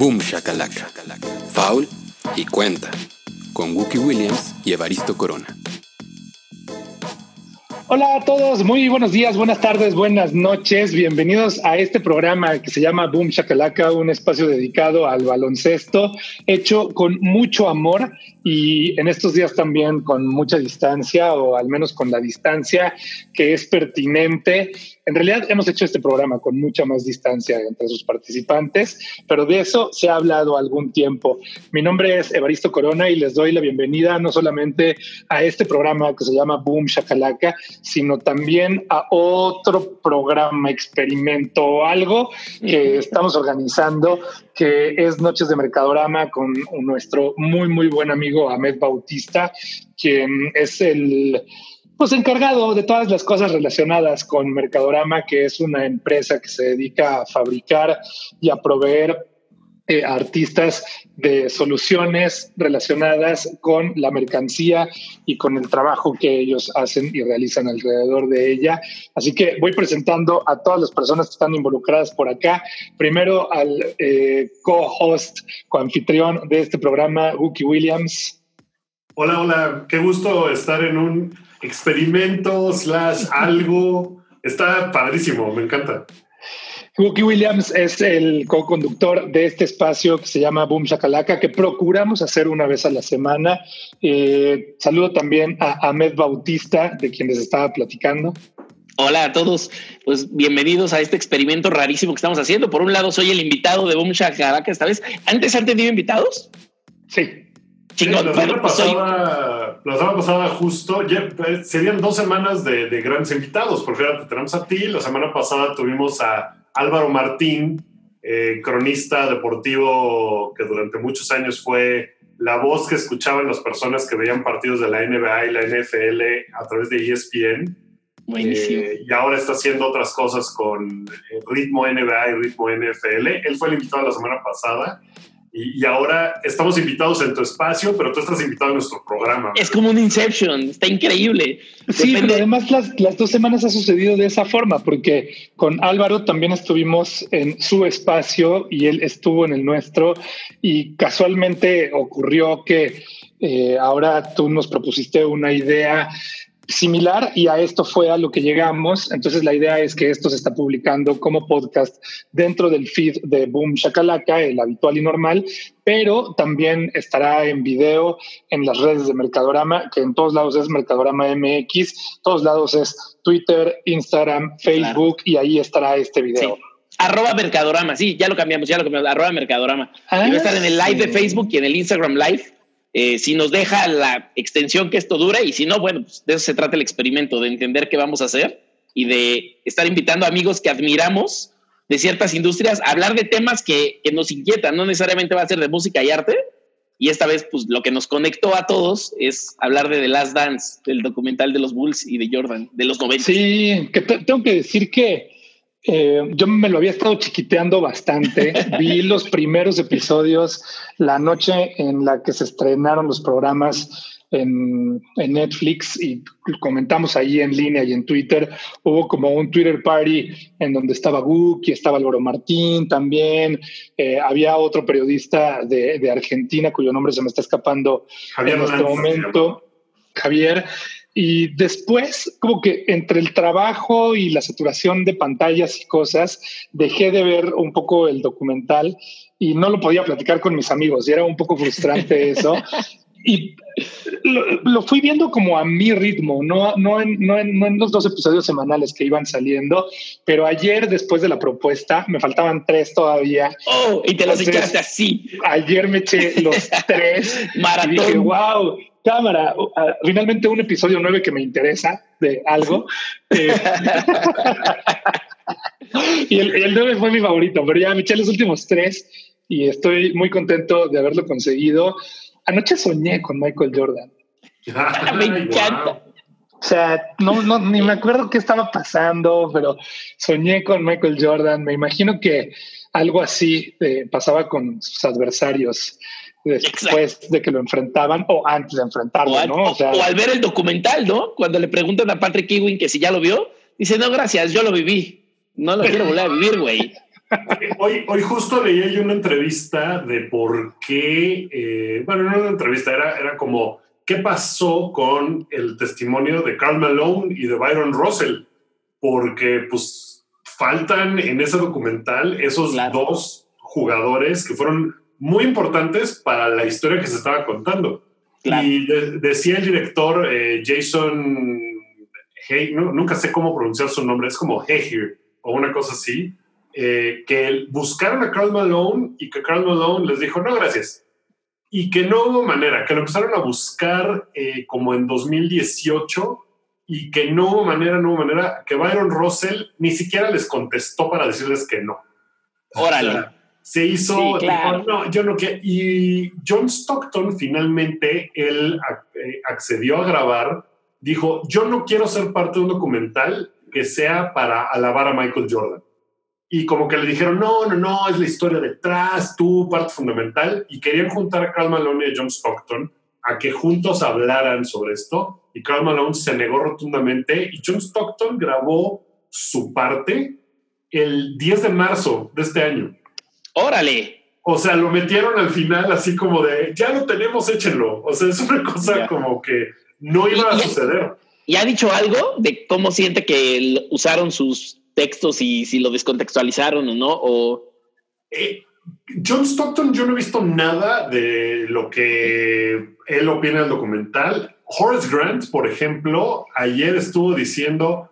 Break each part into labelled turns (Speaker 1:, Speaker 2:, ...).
Speaker 1: Boom Shakalaka, Foul y Cuenta, con Wookie Williams y Evaristo Corona.
Speaker 2: Hola a todos, muy buenos días, buenas tardes, buenas noches. Bienvenidos a este programa que se llama Boom Shakalaka, un espacio dedicado al baloncesto, hecho con mucho amor y en estos días también con mucha distancia o al menos con la distancia que es pertinente. En realidad hemos hecho este programa con mucha más distancia entre sus participantes, pero de eso se ha hablado algún tiempo. Mi nombre es Evaristo Corona y les doy la bienvenida no solamente a este programa que se llama Boom Shakalaka, sino también a otro programa, experimento o algo que estamos organizando que es Noches de Mercadorama con nuestro muy, muy buen amigo Ahmed Bautista, quien es el pues encargado de todas las cosas relacionadas con Mercadorama, que es una empresa que se dedica a fabricar y a proveer eh, artistas de soluciones relacionadas con la mercancía y con el trabajo que ellos hacen y realizan alrededor de ella. Así que voy presentando a todas las personas que están involucradas por acá. Primero al eh, co-host, co-anfitrión de este programa, Wookie Williams.
Speaker 3: Hola, hola, qué gusto estar en un experimento slash algo. Está padrísimo, me encanta.
Speaker 2: Wookie Williams es el co-conductor de este espacio que se llama Boom Shakalaka, que procuramos hacer una vez a la semana. Eh, saludo también a Ahmed Bautista, de quien les estaba platicando.
Speaker 4: Hola a todos, pues bienvenidos a este experimento rarísimo que estamos haciendo. Por un lado, soy el invitado de Boom Shakalaka esta vez. ¿Antes han tenido invitados?
Speaker 2: Sí.
Speaker 3: Chingón. la, semana pasada, la semana pasada justo, eh, serían dos semanas de, de grandes invitados, porque ahora te tenemos a ti, la semana pasada tuvimos a Álvaro Martín, eh, cronista deportivo que durante muchos años fue la voz que escuchaban las personas que veían partidos de la NBA y la NFL a través de ESPN.
Speaker 4: Buenísimo.
Speaker 3: Eh, y ahora está haciendo otras cosas con eh, ritmo NBA y ritmo NFL. Él fue el invitado la semana pasada y, ahora estamos invitados en tu espacio, pero tú estás invitado en nuestro programa.
Speaker 4: Es como un Inception, está increíble.
Speaker 2: Sí, pero además las, las, dos semanas ha sucedido de esa forma, porque con Álvaro también estuvimos en su espacio y él estuvo en el nuestro y casualmente ocurrió que eh, ahora tú nos propusiste una idea similar y a esto fue a lo que llegamos. Entonces la idea es que esto se está publicando como podcast dentro del feed de Boom Shakalaka, el habitual y normal, pero también estará en video en las redes de Mercadorama, que en todos lados es Mercadorama MX, todos lados es Twitter, Instagram, Facebook y ahí estará este video.
Speaker 4: Arroba Mercadorama, sí, ya lo cambiamos, ya lo cambiamos, arroba Mercadorama. y va a estar en el live de ah, Facebook y en el Instagram Live eh, si nos deja la extensión que esto dura y si no, bueno, pues de eso se trata el experimento, de entender qué vamos a hacer y de estar invitando amigos que admiramos de ciertas industrias a hablar de temas que, que, nos inquietan, no necesariamente va a ser de música y arte. Y esta vez, pues lo que nos conectó a todos es hablar de The Last Dance, del documental de los Bulls y de Jordan, de los 90.
Speaker 2: Sí, que tengo que decir que eh, yo me lo había estado chiquiteando bastante. Vi los primeros episodios la noche en la que se estrenaron los programas en, Netflix y comentamos ahí en línea y en Twitter. Hubo como un Twitter party en donde estaba y estaba Álvaro Martín también. Eh, había otro periodista de, Argentina cuyo nombre se me está escapando en este momento. Javier. Y después, como que entre el trabajo y la saturación de pantallas y cosas, dejé de ver un poco el documental y no lo podía platicar con mis amigos y era un poco frustrante eso. Y lo, fui viendo como a mi ritmo, no, no, en, no, en, no en los dos episodios semanales que iban saliendo, pero ayer después de la propuesta me faltaban tres todavía.
Speaker 4: Oh, y te los echaste así.
Speaker 2: Ayer me eché los tres.
Speaker 4: Maratón.
Speaker 2: Y dije, wow, cámara, finalmente un episodio nueve que me interesa de algo. Eh, y el, el 9 fue mi favorito, pero ya me eché los últimos tres y estoy muy contento de haberlo conseguido. Anoche soñé con Michael Jordan.
Speaker 4: me encanta.
Speaker 2: O sea, no, no, ni me acuerdo qué estaba pasando, pero soñé con Michael Jordan. Me imagino que algo así eh, pasaba con sus adversarios después de que lo enfrentaban o antes de enfrentarlo, o ¿no?
Speaker 4: O, sea, o, al ver el documental, ¿no? Cuando le preguntan a Patrick Ewing que si ya lo vio, dice, no, gracias, yo lo viví. No lo quiero volver a vivir, güey.
Speaker 3: hoy, hoy justo leí una entrevista de por qué, eh, bueno, no una entrevista, era, era como qué pasó con el testimonio de Carl Malone y de Byron Russell, porque pues faltan en ese documental esos dos jugadores que fueron muy importantes para la historia que se estaba contando. Y decía el director eh, Jason, hey, nunca sé cómo pronunciar su nombre, es como Hehir o una cosa así, eh, que buscaron a Carl Malone y que Carl Malone les dijo, no, gracias. Y que no hubo manera, que lo empezaron a buscar eh, como en 2018 y que no hubo manera, no hubo manera, que Byron Russell ni siquiera les contestó para decirles que no.
Speaker 4: Órale.
Speaker 3: Se hizo, no, yo no quiero. Y John Stockton finalmente, él eh, accedió a grabar, dijo, yo no quiero ser parte de un documental que sea para alabar a Michael Jordan y como que le dijeron, no, no, no, es la historia detrás, tú, parte fundamental, y querían juntar a Carl Malone y a John Stockton a que juntos hablaran sobre esto, y Carl Malone se negó rotundamente, y John Stockton grabó su parte el 10 de marzo de este año.
Speaker 4: Órale.
Speaker 3: O sea, lo metieron al final así como de, ya lo tenemos, échenlo. O sea, es una cosa como que no iba a suceder.
Speaker 4: ¿Y ha dicho algo de cómo siente que usaron sus textos y si lo descontextualizaron o no? O...
Speaker 3: Eh, John Stockton, yo no he visto nada de lo que él opina del documental. Horace Grant, por ejemplo, ayer estuvo diciendo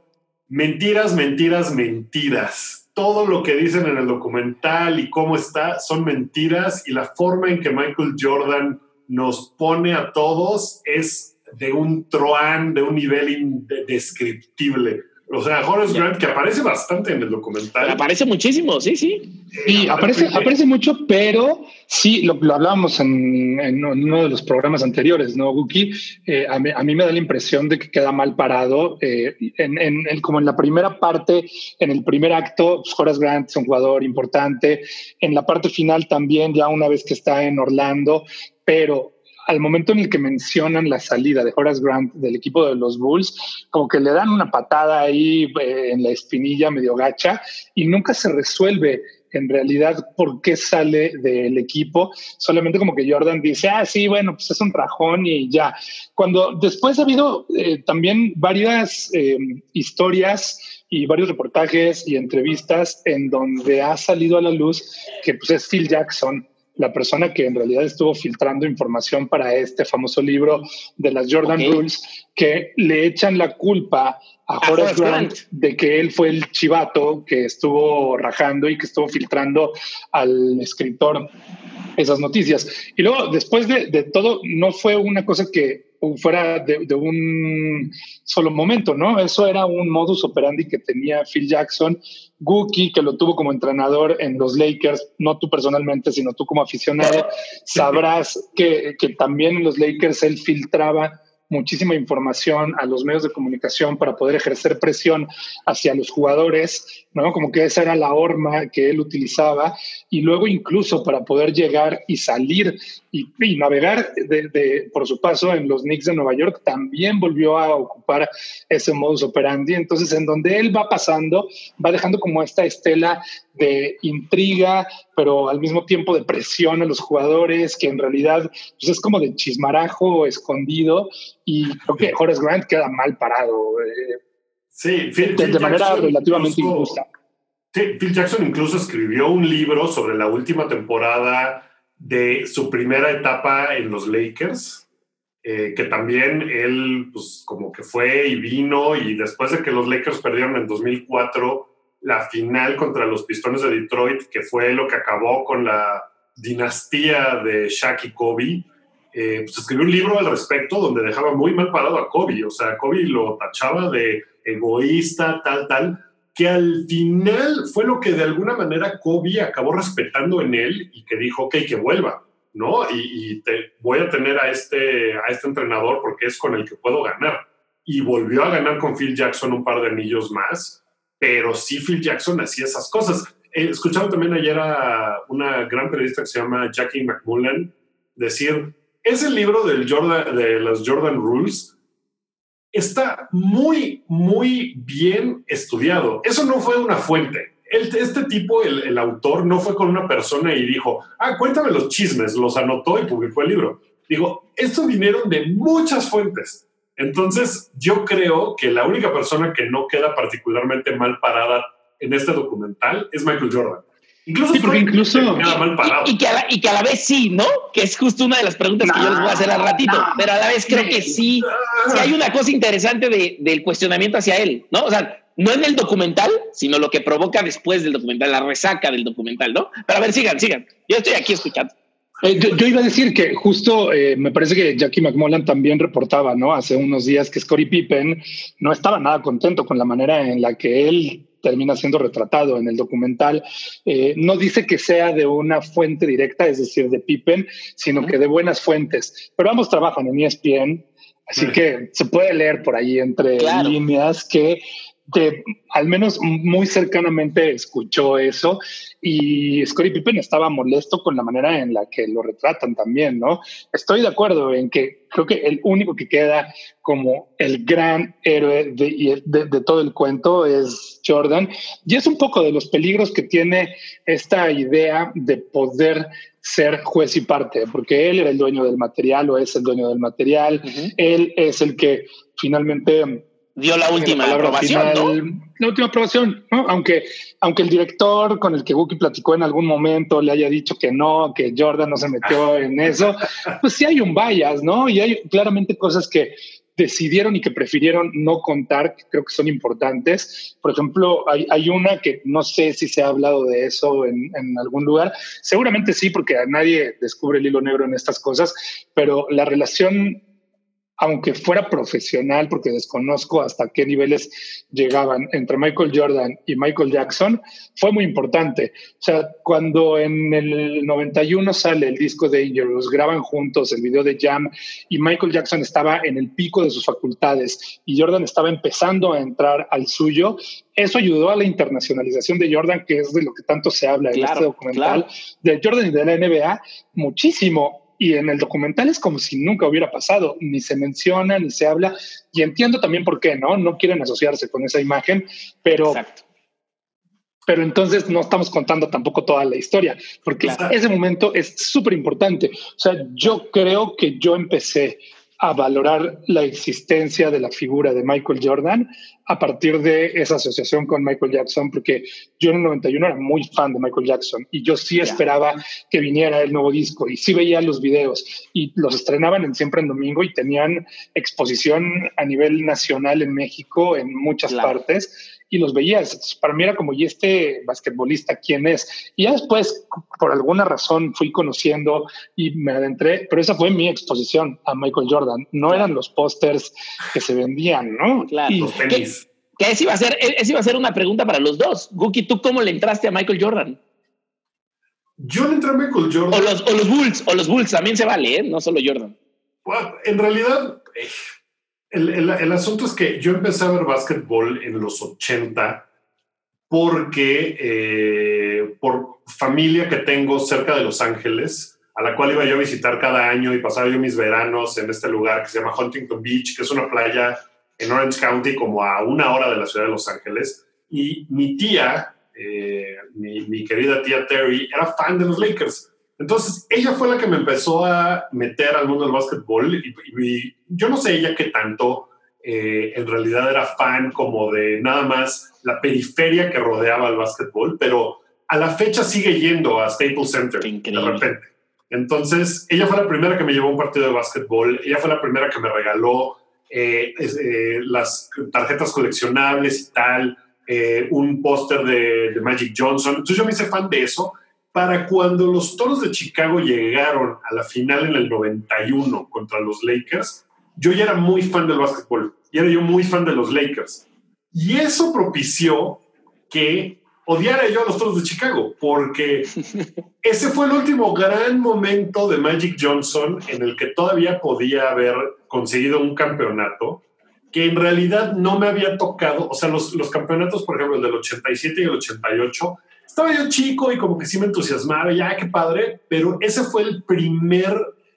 Speaker 3: mentiras, mentiras, mentiras. Todo lo que dicen en el documental y cómo está son mentiras y la forma en que Michael Jordan nos pone a todos es de un troán, de un nivel indescriptible. O sea, Horace Grant, que aparece bastante en el documental.
Speaker 4: Aparece muchísimo, sí, sí.
Speaker 2: Sí, aparece, aparece mucho, pero sí, lo, hablábamos en, uno de los programas anteriores, ¿no, Guki? Eh, a, mí, me da la impresión de que queda mal parado. Eh, en, como en la primera parte, en el primer acto, pues, Horace Grant es un jugador importante. En la parte final también, ya una vez que está en Orlando, pero al momento en el que mencionan la salida de Horace Grant del equipo de los Bulls, como que le dan una patada ahí eh, en la espinilla medio gacha y nunca se resuelve en realidad por qué sale del equipo. Solamente como que Jordan dice, ah, sí, bueno, pues es un rajón y ya. Cuando después ha habido eh, también varias eh, historias y varios reportajes y entrevistas en donde ha salido a la luz que pues es Phil Jackson la persona que en realidad estuvo filtrando información para este famoso libro de las Jordan Rules, que le echan la culpa a Horace Grant de que él fue el chivato que estuvo rajando y que estuvo filtrando al escritor esas noticias. Y luego, después de, de todo, no fue una cosa que fuera de, un solo momento, ¿no? Eso era un modus operandi que tenía Phil Jackson, Gookie, que lo tuvo como entrenador en los Lakers, no tú personalmente, sino tú como aficionado, sabrás que, que también en los Lakers él filtraba muchísima información a los medios de comunicación para poder ejercer presión hacia los jugadores, ¿no? Como que esa era la horma que él utilizaba y luego incluso para poder llegar y salir y, navegar de, por su paso en los Knicks de Nueva York también volvió a ocupar ese modus operandi. Entonces, en donde él va pasando, va dejando como esta estela de intriga, pero al mismo tiempo de presión a los jugadores, que en realidad pues, es como de chismarajo escondido. Y creo que Horace Grant queda mal parado. Eh,
Speaker 3: sí,
Speaker 2: de, manera relativamente injusta.
Speaker 3: Phil Jackson incluso escribió un libro sobre la última temporada de su primera etapa en los Lakers, eh, que también él, pues como que fue y vino, y después de que los Lakers perdieron en 2004 la final contra los Pistones de Detroit, que fue lo que acabó con la dinastía de Shaq y Kobe, eh, pues escribió un libro al respecto donde dejaba muy mal parado a Kobe, o sea, Kobe lo tachaba de egoísta, tal, tal, que al final fue lo que de alguna manera Kobe acabó respetando en él y que dijo, ok, que vuelva, ¿no? Y, te, voy a tener a este, a este entrenador porque es con el que puedo ganar. Y volvió a ganar con Phil Jackson un par de anillos más, pero sí Phil Jackson hacía esas cosas. He eh, escuchado también ayer a una gran periodista que se llama Jackie McMullen decir, ese libro del Jordan, de las Jordan Rules está muy, muy bien estudiado. Eso no fue una fuente. este tipo, el, el, autor, no fue con una persona y dijo, ah, cuéntame los chismes, los anotó y publicó el libro. Digo, esto vinieron de muchas fuentes. Entonces, yo creo que la única persona que no queda particularmente mal parada en este documental es Michael Jordan.
Speaker 2: Incluso, incluso
Speaker 4: Y, que a la, vez sí, ¿no? Que es justo una de las preguntas que yo les voy a hacer al ratito. pero a la vez creo que sí, sí hay una cosa interesante de, del cuestionamiento hacia él, ¿no? O sea, no en el documental, sino lo que provoca después del documental, la resaca del documental, ¿no? Pero a ver, sigan, sigan. Yo estoy aquí escuchando.
Speaker 2: Eh, yo, iba a decir que justo eh, me parece que Jackie McMullen también reportaba, ¿no? Hace unos días que Scottie Pippen no estaba nada contento con la manera en la que él termina siendo retratado en el documental. Eh, no dice que sea de una fuente directa, es decir, de Pippen, sino que de buenas fuentes. Pero ambos trabajan en ESPN, así que se puede leer por ahí entre líneas que que al menos muy cercanamente escuchó eso y Scottie Pippen estaba molesto con la manera en la que lo retratan también, ¿no? Estoy de acuerdo en que creo que el único que queda como el gran héroe de, de, todo el cuento es Jordan. Y es un poco de los peligros que tiene esta idea de poder ser juez y parte, porque él era el dueño del material o es el dueño del material, él es el que finalmente
Speaker 4: dio la última aprobación,
Speaker 2: La última aprobación, ¿no? Aunque, aunque el director con el que Wookie platicó en algún momento le haya dicho que no, que Jordan no se metió en eso, pues sí hay un bias, ¿no? Y hay claramente cosas que decidieron y que prefirieron no contar, que creo que son importantes. Por ejemplo, hay, hay una que no sé si se ha hablado de eso en, en, algún lugar. Seguramente sí, porque nadie descubre el hilo negro en estas cosas, pero la relación aunque fuera profesional, porque desconozco hasta qué niveles llegaban entre Michael Jordan y Michael Jackson, fue muy importante. O sea, cuando en el 91 sale el disco de Dangerous, graban juntos el video de Jam y Michael Jackson estaba en el pico de sus facultades y Jordan estaba empezando a entrar al suyo, eso ayudó a la internacionalización de Jordan, que es de lo que tanto se habla en este documental, de Jordan y de la NBA, muchísimo y en el documental es como si nunca hubiera pasado, ni se menciona, ni se habla, y entiendo también por qué, ¿no? No quieren asociarse con esa imagen, pero... Pero entonces no estamos contando tampoco toda la historia, porque ese momento es súper importante. O sea, yo creo que yo empecé a valorar la existencia de la figura de Michael Jordan a partir de esa asociación con Michael Jackson, porque yo en el 91 era muy fan de Michael Jackson y yo sí esperaba que viniera el nuevo disco y sí veía los videos y los estrenaban en siempre en domingo y tenían exposición a nivel nacional en México en muchas partes y los veías. Para mí era como, ¿y este basquetbolista quién es? Y ya después, por alguna razón, fui conociendo y me adentré, pero esa fue mi exposición a Michael Jordan. No eran los pósters que se vendían, ¿no?
Speaker 4: Claro. Y, Que esa iba, a ser, esa iba a ser una pregunta para los dos. Guki, ¿tú cómo le entraste a Michael Jordan?
Speaker 3: Yo le entré a Michael Jordan.
Speaker 4: O los, o los Bulls, o los Bulls también se vale, ¿eh? no solo Jordan.
Speaker 3: en realidad, eh, el, asunto es que yo empecé a ver básquetbol en los 80 porque eh, por familia que tengo cerca de Los Ángeles, a la cual iba yo a visitar cada año y pasaba yo mis veranos en este lugar que se llama Huntington Beach, que es una playa en Orange County como a una hora de la ciudad de Los Ángeles. Y mi tía, eh, mi, mi querida tía Terry, era fan de los Lakers. Entonces, ella fue la que me empezó a meter al mundo del básquetbol y, yo no sé ella qué tanto eh, en realidad era fan como de nada más la periferia que rodeaba el básquetbol, pero a la fecha sigue yendo a Staples Center de repente. Entonces, ella fue la primera que me llevó a un partido de básquetbol, ella fue la primera que me regaló eh, eh, las tarjetas coleccionables y tal, un póster de, de Magic Johnson. Entonces yo me hice fan de eso para cuando los Toros de Chicago llegaron a la final en el 91 contra los Lakers, yo ya era muy fan del básquetbol y era yo muy fan de los Lakers. Y eso propició que odiara yo a los Toros de Chicago, porque ese fue el último gran momento de Magic Johnson en el que todavía podía haber conseguido un campeonato que en realidad no me había tocado, o sea, los, los campeonatos, por ejemplo, el del 87 y el 88, estaba yo chico y como que sí me entusiasmaba, ya qué padre, pero ese fue el primer,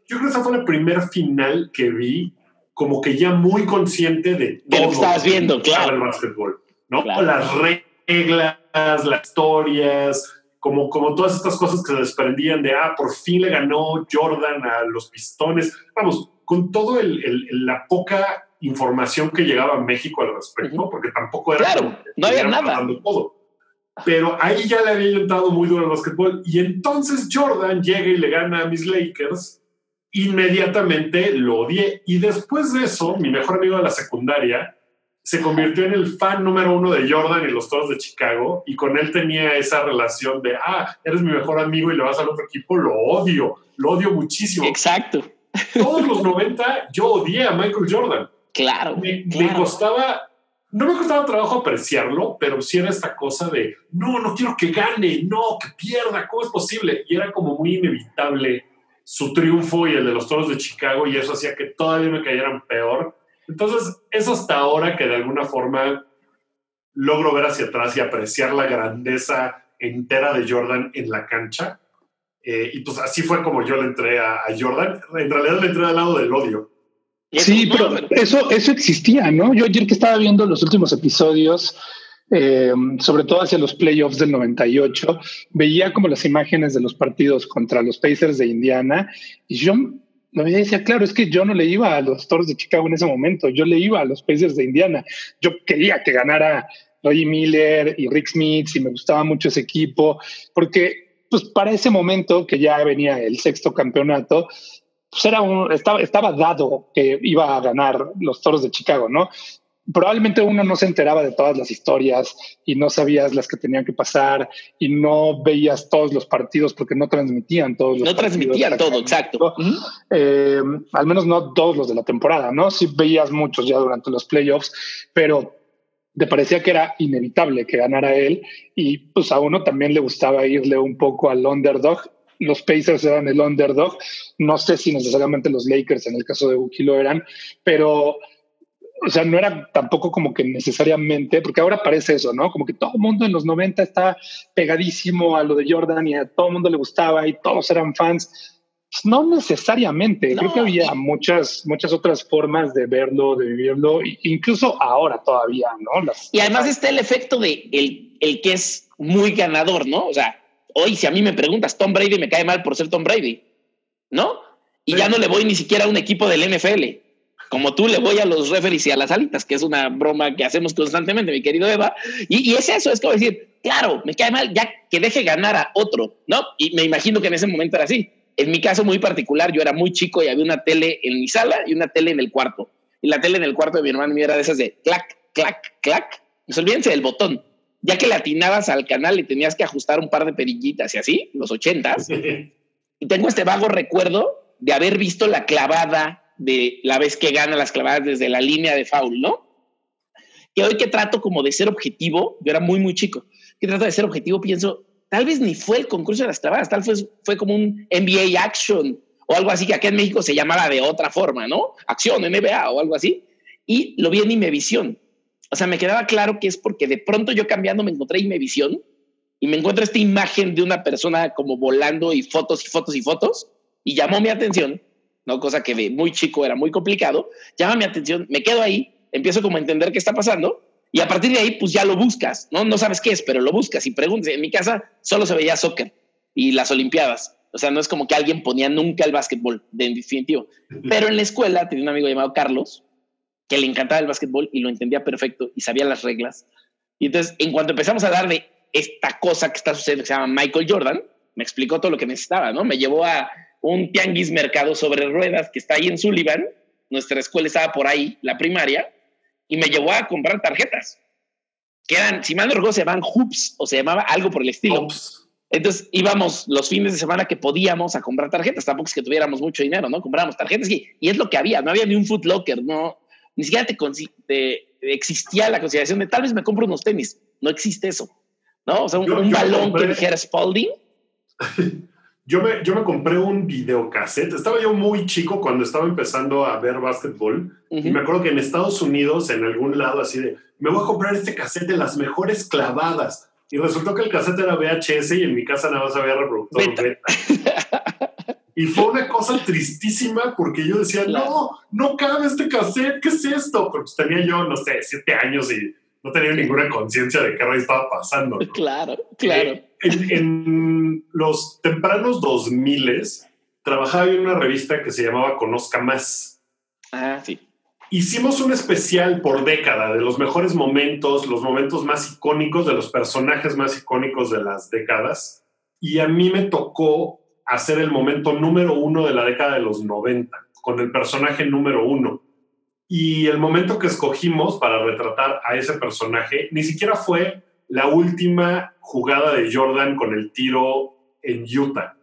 Speaker 3: yo creo que esa fue la primera final que vi como que ya muy consciente de
Speaker 4: todo lo que estabas viendo, claro.
Speaker 3: El básquetbol, ¿no? Las reglas, las historias, como, como todas estas cosas que se desprendían de, ah, por fin le ganó Jordan a los pistones. Vamos, con todo el, la poca información que llegaba a México al respecto, porque tampoco era...
Speaker 4: Claro, no había nada.
Speaker 3: Todo. Pero ahí ya le había entrado muy duro el básquetbol. Y entonces Jordan llega y le gana a mis Lakers. Inmediatamente lo odié. Y después de eso, mi mejor amigo de la secundaria se convirtió en el fan número uno de Jordan y los Toros de Chicago. Y con él tenía esa relación de, ah, eres mi mejor amigo y le vas al otro equipo. Lo odio, lo odio muchísimo.
Speaker 4: Exacto.
Speaker 3: Todos los 90 yo odié a Michael Jordan.
Speaker 4: Claro.
Speaker 3: Me, me costaba no me costaba trabajo apreciarlo, pero sí era esta cosa de, no, no quiero que gane, no, que pierda, ¿cómo es posible? Y era como muy inevitable su triunfo y el de los Toros de Chicago y eso hacía que todavía me cayeran peor. Entonces, es hasta ahora que de alguna forma logro ver hacia atrás y apreciar la grandeza entera de Jordan en la cancha. Eh, y pues así fue como yo le entré a, a Jordan. En realidad le entré al lado del odio
Speaker 2: Sí, pero eso, eso existía, ¿no? Yo ayer que estaba viendo los últimos episodios, eh, sobre todo hacia los playoffs del 98, veía como las imágenes de los partidos contra los Pacers de Indiana y yo lo veía y decía, claro, es que yo no le iba a los Toros de Chicago en ese momento, yo le iba a los Pacers de Indiana. Yo quería que ganara Roy Miller y Rick Smith y me gustaba mucho ese equipo, porque pues para ese momento que ya venía el sexto campeonato, pues era un, estaba, estaba dado que iba a ganar los toros de Chicago, ¿no? Probablemente uno no se enteraba de todas las historias y no sabías las que tenían que pasar y no veías todos los partidos porque no transmitían todos los
Speaker 4: No transmitían todo, exacto.
Speaker 2: Eh, al menos no todos los de la temporada, ¿no? Sí veías muchos ya durante los playoffs, pero te parecía que era inevitable que ganara él y pues a uno también le gustaba irle un poco al underdog los Pacers eran el underdog. No sé si necesariamente los Lakers en el caso de Buki lo eran, pero o sea, no era tampoco como que necesariamente, porque ahora parece eso, ¿no? Como que todo el mundo en los 90 está pegadísimo a lo de Jordan y a todo el mundo le gustaba y todos eran fans. Pues no necesariamente, creo que había muchas, muchas otras formas de verlo, de vivirlo, incluso ahora todavía, ¿no?
Speaker 4: y además está el efecto de el, el que es muy ganador, ¿no? O sea, hoy si a mí me preguntas, Tom Brady me cae mal por ser Tom Brady, ¿no? Y ya no le voy ni siquiera a un equipo del NFL. Como tú le voy a los referees y a las alitas, que es una broma que hacemos constantemente, mi querido Eva. Y, y es eso, es como decir, claro, me cae mal, ya que deje ganar a otro, ¿no? Y me imagino que en ese momento era así. En mi caso muy particular, yo era muy chico y había una tele en mi sala y una tele en el cuarto. Y la tele en el cuarto de mi hermano era de esas de clac, clac, clac. Pues olvídense del botón ya que le atinabas al canal y tenías que ajustar un par de perillitas y así, los ochentas. y tengo este vago recuerdo de haber visto la clavada de la vez que gana las clavadas desde la línea de foul, ¿no? Y hoy que trato como de ser objetivo, yo era muy, muy chico, que trato de ser objetivo, pienso, tal vez ni fue el concurso de las clavadas, tal vez fue como un NBA Action o algo así, que aquí en México se llamaba de otra forma, ¿no? Acción, NBA o algo así. Y lo vi en Imevisión. O sea, me quedaba claro que es porque de pronto yo cambiando me encontré visión y me encuentro esta imagen de una persona como volando y fotos y fotos y fotos y llamó mi atención, ¿no? Cosa que de muy chico era muy complicado, llama mi atención, me quedo ahí, empiezo como a entender qué está pasando y a partir de ahí pues ya lo buscas, ¿no? No sabes qué es, pero lo buscas y preguntas. En mi casa solo se veía soccer y las olimpiadas. O sea, no es como que alguien ponía nunca el básquetbol, de definitivo. Pero en la escuela tenía un amigo llamado Carlos, que le encantaba el básquetbol y lo entendía perfecto y sabía las reglas. Y entonces, en cuanto empezamos a darle esta cosa que está sucediendo, que se llama Michael Jordan, me explicó todo lo que necesitaba, ¿no? Me llevó a un tianguis mercado sobre ruedas que está ahí en Sullivan, nuestra escuela estaba por ahí, la primaria, y me llevó a comprar tarjetas, que eran, si mal no recuerdo, se llamaban hoops o se llamaba algo por el estilo. Entonces íbamos los fines de semana que podíamos a comprar tarjetas, tampoco es que tuviéramos mucho dinero, ¿no? Comprábamos tarjetas y, y es lo que había, no había ni un Foot Locker, no, ni siquiera te, existía la consideración de tal vez me compro unos tenis. No existe eso, ¿no? O sea, un, balón que dijera Spalding.
Speaker 3: yo, me, yo me compré un videocassette. Estaba yo muy chico cuando estaba empezando a ver básquetbol. Y me acuerdo que en Estados Unidos, en algún lado así de, me voy a comprar este cassette de las mejores clavadas. Y resultó que el cassette era VHS y en mi casa nada más había reproductor Y fue una cosa tristísima porque yo decía, no, no cabe este cassette, ¿qué es esto? Porque pues tenía yo, no sé, siete años y no tenía ninguna conciencia de qué rey estaba pasando.
Speaker 4: Claro, claro.
Speaker 3: Eh, en, los tempranos 2000 trabajaba en una revista que se llamaba Conozca Más.
Speaker 4: Ah, sí.
Speaker 3: Hicimos un especial por década de los mejores momentos, los momentos más icónicos, de los personajes más icónicos de las décadas. Y a mí me tocó hacer el momento número uno de la década de los 90, con el personaje número uno. Y el momento que escogimos para retratar a ese personaje ni siquiera fue la última jugada de Jordan con el tiro en Utah.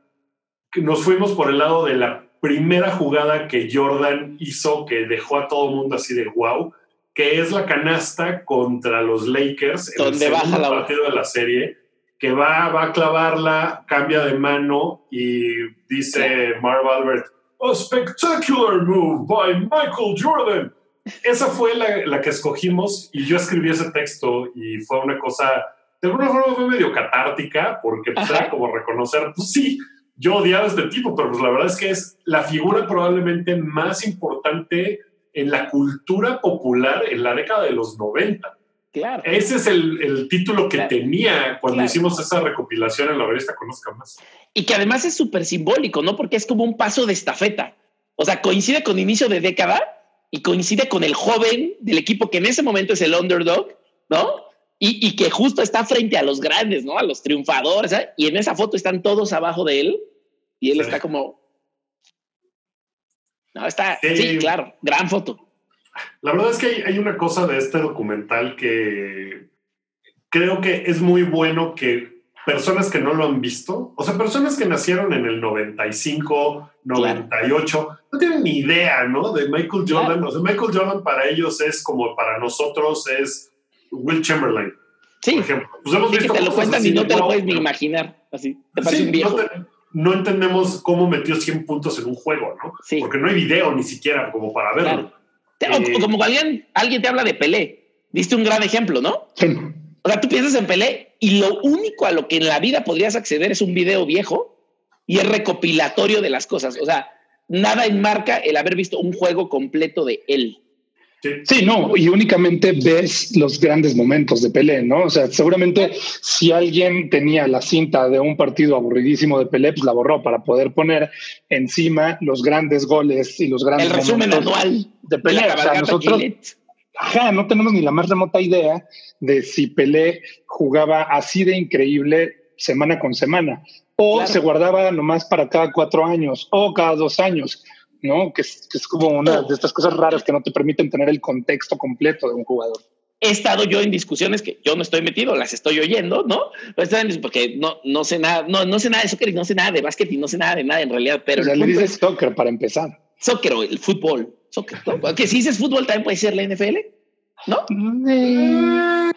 Speaker 3: Nos fuimos por el lado de la primera jugada que Jordan hizo que dejó a todo el mundo así de wow, que es la canasta contra los Lakers
Speaker 4: en el segundo
Speaker 3: baja partido de la serie, que va, va a clavarla, cambia de mano y dice Marv Albert, a spectacular move by Michael Jordan. Esa fue la, la, que escogimos y yo escribí ese texto y fue una cosa, de alguna forma fue medio catártica porque pues, era como reconocer, pues sí, yo odiaba a este tipo, pero pues la verdad es que es la figura probablemente más importante en la cultura popular en la década de los 90.
Speaker 4: Claro.
Speaker 3: Ese es el, el título que tenía cuando hicimos esa recopilación en la revista Conozca Más.
Speaker 4: Y que además es súper simbólico, ¿no? Porque es como un paso de estafeta. O sea, coincide con inicio de década y coincide con el joven del equipo que en ese momento es el underdog, ¿no? Y, y que justo está frente a los grandes, ¿no? A los triunfadores. ¿eh? Y en esa foto están todos abajo de él y él está como... No, está... Sí. claro, gran foto.
Speaker 3: La verdad es que hay, hay, una cosa de este documental que creo que es muy bueno que personas que no lo han visto, o sea, personas que nacieron en el 95, 98, claro. no tienen ni idea, ¿no? De Michael Jordan. Claro. O sea, Michael Jordan para ellos es como para nosotros es Will Chamberlain.
Speaker 4: Sí.
Speaker 3: Por ejemplo. Pues hemos
Speaker 4: sí, visto que te lo cuentan y no te lo puedes ni imaginar. Así, te parece
Speaker 3: sí,
Speaker 4: un viejo.
Speaker 3: No, te, no, entendemos cómo metió 100 puntos en un juego, ¿no?
Speaker 4: Sí.
Speaker 3: Porque no hay video ni siquiera como para verlo.
Speaker 4: Claro. Eh, o, como alguien, alguien te habla de Pelé. Diste un gran ejemplo, ¿no?
Speaker 2: Sí.
Speaker 4: O sea, tú piensas en Pelé y lo único a lo que en la vida podrías acceder es un video viejo y es recopilatorio de las cosas. O sea, nada enmarca el haber visto un juego completo de él.
Speaker 2: Sí. sí, no, y únicamente ves los grandes momentos de Pelé, ¿no? O sea, seguramente si alguien tenía la cinta de un partido aburridísimo de Pelé, pues la borró para poder poner encima los grandes goles y los grandes
Speaker 4: El resumen anual
Speaker 2: de Pelé. De o sea, nosotros, ajá, no tenemos ni la más remota idea de si Pelé jugaba así de increíble semana con semana, o claro. se guardaba nomás para cada cuatro años, o cada dos años. ¿No? Que es, que es, como una de estas cosas raras que no te permiten tener el contexto completo de un jugador.
Speaker 4: He estado yo en discusiones que yo no estoy metido, las estoy oyendo, ¿no? Porque no, no sé nada, no, no sé nada de soccer y no sé nada de básquet y no sé nada de nada en realidad, pero...
Speaker 2: O sea, le dices soccer para empezar.
Speaker 4: Soccer o el fútbol. Soccer, ¿no? Que si dices fútbol también puede ser la NFL, ¿no?
Speaker 2: Eh,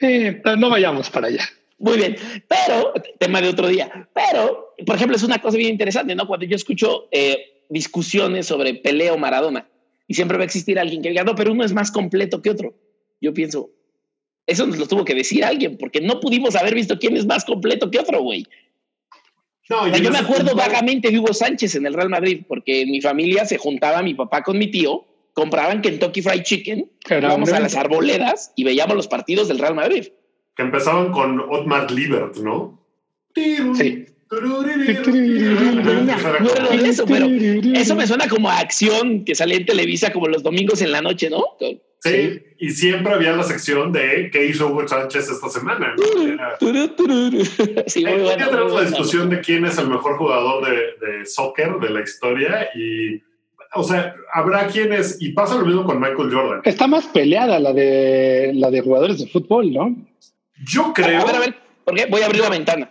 Speaker 2: eh, no vayamos para allá.
Speaker 4: Muy bien, pero, tema de otro día, pero, por ejemplo, es una cosa bien interesante, ¿no? Cuando yo escucho... Eh, discusiones sobre Pelé o Maradona. Y siempre va a existir alguien que diga, no, pero uno es más completo que otro. Yo pienso, eso nos lo tuvo que decir alguien, porque no pudimos haber visto quién es más completo que otro, güey. No, yo, yo me acuerdo vagamente de Hugo Sánchez en el Real Madrid, porque en mi familia se juntaba mi papá con mi tío, compraban Kentucky Fried Chicken, íbamos a las arboledas y veíamos los partidos del Real Madrid.
Speaker 3: Que empezaban con Otmar Liebert, ¿no?
Speaker 2: Sí.
Speaker 4: Eso, pero eso me suena como a acción que sale en Televisa como los domingos en la noche, ¿no?
Speaker 3: Sí, sí. y siempre había la sección de qué hizo Hugo Sánchez esta semana. ¿no?
Speaker 4: sí,
Speaker 3: muy bueno, ya tenemos la discusión de quién es el mejor jugador de, de soccer de la historia y o sea, habrá quienes, y pasa lo mismo con Michael Jordan.
Speaker 2: Está más peleada la de la de jugadores de fútbol, ¿no?
Speaker 3: Yo creo.
Speaker 4: A ver, a ver, ¿por qué? Voy a abrir la ventana.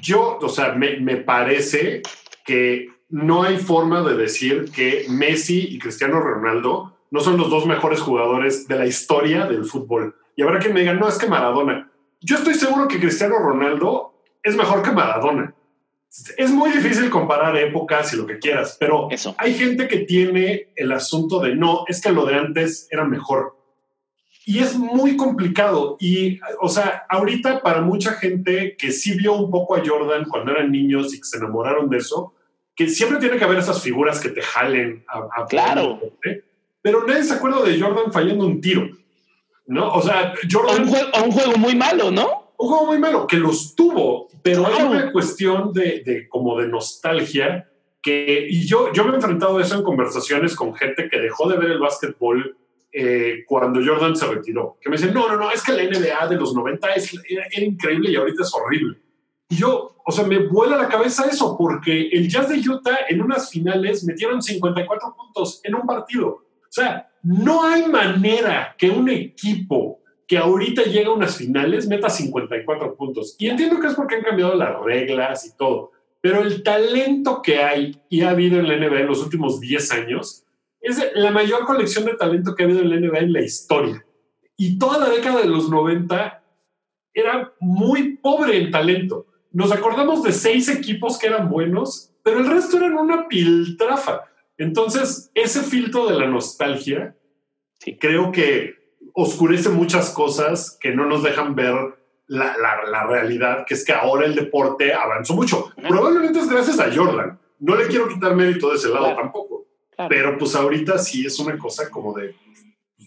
Speaker 3: Yo, o sea, me, me, parece que no hay forma de decir que Messi y Cristiano Ronaldo no son los dos mejores jugadores de la historia del fútbol. Y habrá que me digan, no, es que Maradona. Yo estoy seguro que Cristiano Ronaldo es mejor que Maradona. Es muy difícil comparar épocas y lo que quieras, pero
Speaker 4: Eso.
Speaker 3: hay gente que tiene el asunto de no, es que lo de antes era mejor. Y es muy complicado. Y, o sea, ahorita para mucha gente que sí vio un poco a Jordan cuando eran niños y que se enamoraron de eso, que siempre tiene que haber esas figuras que te jalen a. a
Speaker 4: claro.
Speaker 3: ¿eh? Pero nadie se acuerda de Jordan fallando un tiro. ¿no? O sea, Jordan...
Speaker 4: O un, juego, muy malo, ¿no?
Speaker 3: Un juego muy malo, que los tuvo, pero hay una cuestión de, de, como de nostalgia que, y yo, yo me he enfrentado a eso en conversaciones con gente que dejó de ver el básquetbol eh, cuando Jordan se retiró, que me dicen, no, no, no, es que la NBA de los 90 es, era, increíble y ahorita es horrible. Y yo, o sea, me vuela la cabeza eso, porque el Jazz de Utah en unas finales metieron 54 puntos en un partido. O sea, no hay manera que un equipo que ahorita llega a unas finales meta 54 puntos. Y entiendo que es porque han cambiado las reglas y todo, pero el talento que hay y ha habido en la NBA en los últimos 10 años es la mayor colección de talento que ha habido en la NBA en la historia. Y toda la década de los 90 era muy pobre en talento. Nos acordamos de seis equipos que eran buenos, pero el resto eran una piltrafa. Entonces, ese filtro de la nostalgia, creo que oscurece muchas cosas que no nos dejan ver la, la, realidad, que es que ahora el deporte avanzó mucho. Probablemente es gracias a Jordan. No le quiero quitar mérito de ese lado tampoco. Pero pues ahorita sí es una cosa como de,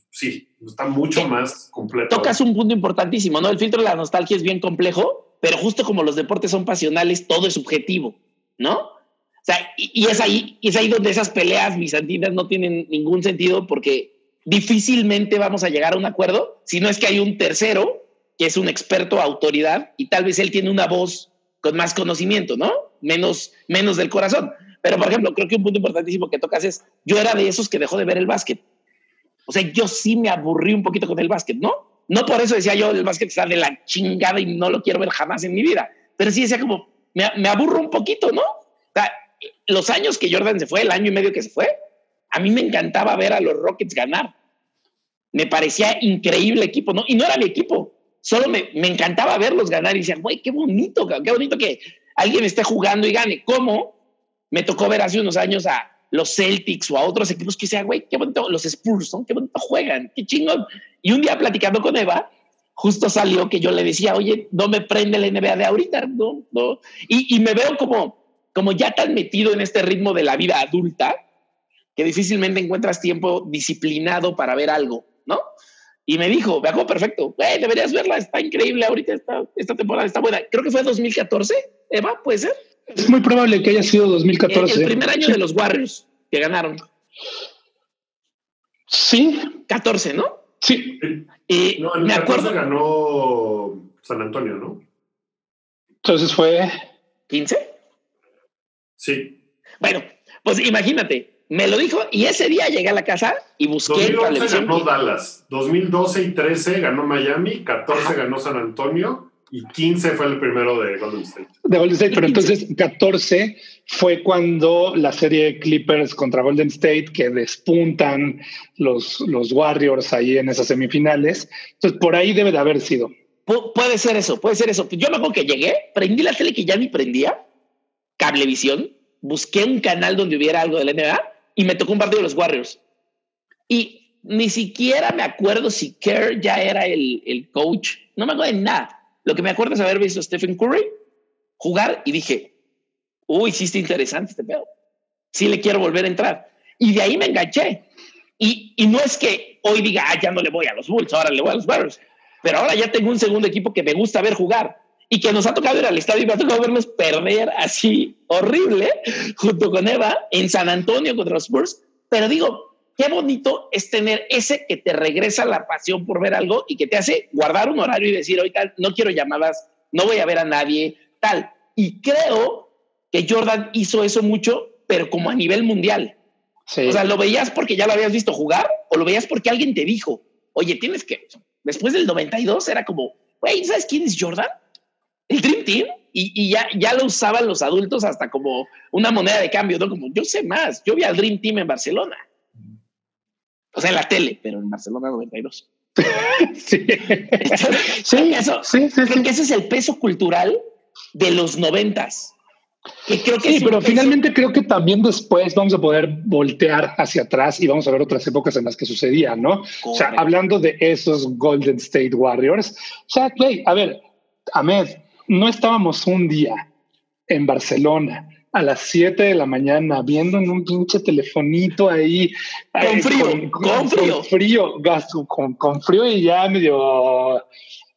Speaker 3: sí, está mucho más completo.
Speaker 4: Tocas un punto importantísimo, ¿no? El filtro de la nostalgia es bien complejo, pero justo como los deportes son pasionales, todo es subjetivo, ¿no? O sea, y, es ahí, y es ahí donde esas peleas bizantinas no tienen ningún sentido porque difícilmente vamos a llegar a un acuerdo si no es que hay un tercero que es un experto, autoridad, y tal vez él tiene una voz con más conocimiento, ¿no? Menos, menos del corazón. Pero, por ejemplo, creo que un punto importantísimo que tocas es, yo era de esos que dejó de ver el básquet. O sea, yo sí me aburrí un poquito con el básquet, ¿no? No por eso decía yo, el básquet está de la chingada y no lo quiero ver jamás en mi vida. Pero sí decía como, me, me aburro un poquito, ¿no? O sea, los años que Jordan se fue, el año y medio que se fue, a mí me encantaba ver a los Rockets ganar. Me parecía increíble equipo, ¿no? Y no era mi equipo, solo me, me encantaba verlos ganar y decía, güey, qué bonito, qué bonito que alguien esté jugando y gane. ¿Cómo? Me tocó ver hace unos años a los Celtics o a otros equipos que decían, güey, qué bonito, los Spurs, ¿no? qué bonito juegan, qué chingón. Y un día platicando con Eva, justo salió que yo le decía, oye, no me prende la NBA de ahorita, no, no. Y, me veo como, como ya tan metido en este ritmo de la vida adulta que difícilmente encuentras tiempo disciplinado para ver algo, ¿no? Y me dijo, me hago perfecto, güey, deberías verla, está increíble ahorita, esta, esta temporada está buena. Creo que fue 2014, Eva, ¿puede ser?
Speaker 2: Es muy probable que haya sido 2014.
Speaker 4: El, primer año de los Warriors que ganaron.
Speaker 2: Sí.
Speaker 4: 14, ¿no?
Speaker 2: Sí.
Speaker 3: Y no, en me acuerdo. ganó San Antonio, ¿no?
Speaker 2: Entonces fue.
Speaker 4: ¿15?
Speaker 3: Sí.
Speaker 4: Bueno, pues imagínate, me lo dijo y ese día llegué a la casa y busqué
Speaker 3: 2011 ganó Dallas, 2012 y 13 ganó Miami, 14 ganó San Antonio y 15 fue el primero de Golden State.
Speaker 2: De Golden State, pero entonces 14 fue cuando la serie Clippers contra Golden State, que despuntan los, los Warriors ahí en esas semifinales. Entonces, por ahí debe de haber sido.
Speaker 4: puede ser eso, puede ser eso. Yo me acuerdo que llegué, prendí la tele que ya ni prendía, cablevisión, busqué un canal donde hubiera algo de la NBA y me tocó un partido de los Warriors. Y ni siquiera me acuerdo si Kerr ya era el, el coach, no me acuerdo de nada lo que me acuerdo es haber visto a Stephen Curry jugar y dije, uy, sí está interesante este pedo. Sí le quiero volver a entrar. Y de ahí me enganché. Y, y no es que hoy diga, ah, ya no le voy a los Bulls, ahora le voy a los Warriors. Pero ahora ya tengo un segundo equipo que me gusta ver jugar y que nos ha tocado ir al estadio y me ha tocado verlos perder así horrible junto con Eva en San Antonio contra los Spurs. Pero digo, qué bonito es tener ese que te regresa la pasión por ver algo y que te hace guardar un horario y decir, ahorita no quiero llamadas, no voy a ver a nadie, tal. Y creo que Jordan hizo eso mucho, pero como a nivel mundial. O sea, lo veías porque ya lo habías visto jugar o lo veías porque alguien te dijo, oye, tienes que, después del 92 era como, güey, ¿sabes quién es Jordan? El Dream Team. Y, y, ya, ya lo usaban los adultos hasta como una moneda de cambio, ¿no? Como, yo sé más, yo vi al Dream Team en Barcelona. O sea, en la tele, pero en Barcelona 92. sí. sí, eso, sí, sí, creo que ese es el peso cultural de los noventas.
Speaker 2: Que creo que sí, pero finalmente creo que también después vamos a poder voltear hacia atrás y vamos a ver otras épocas en las que sucedía, ¿no? O sea, hablando de esos Golden State Warriors, o sea, a ver, Ahmed, no estábamos un día en Barcelona a las 7 de la mañana viendo en un pinche telefonito ahí.
Speaker 4: Con frío, con, frío.
Speaker 2: Con frío, con, con, frío y ya medio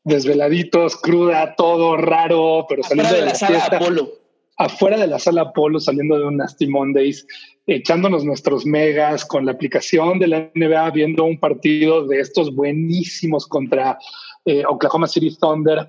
Speaker 2: desveladitos, cruda, todo raro, pero saliendo de, la, sala Apolo. Afuera de la sala Apolo, saliendo de un Nasty Mondays, echándonos nuestros megas con la aplicación de la NBA, viendo un partido de estos buenísimos contra eh, Oklahoma City Thunder.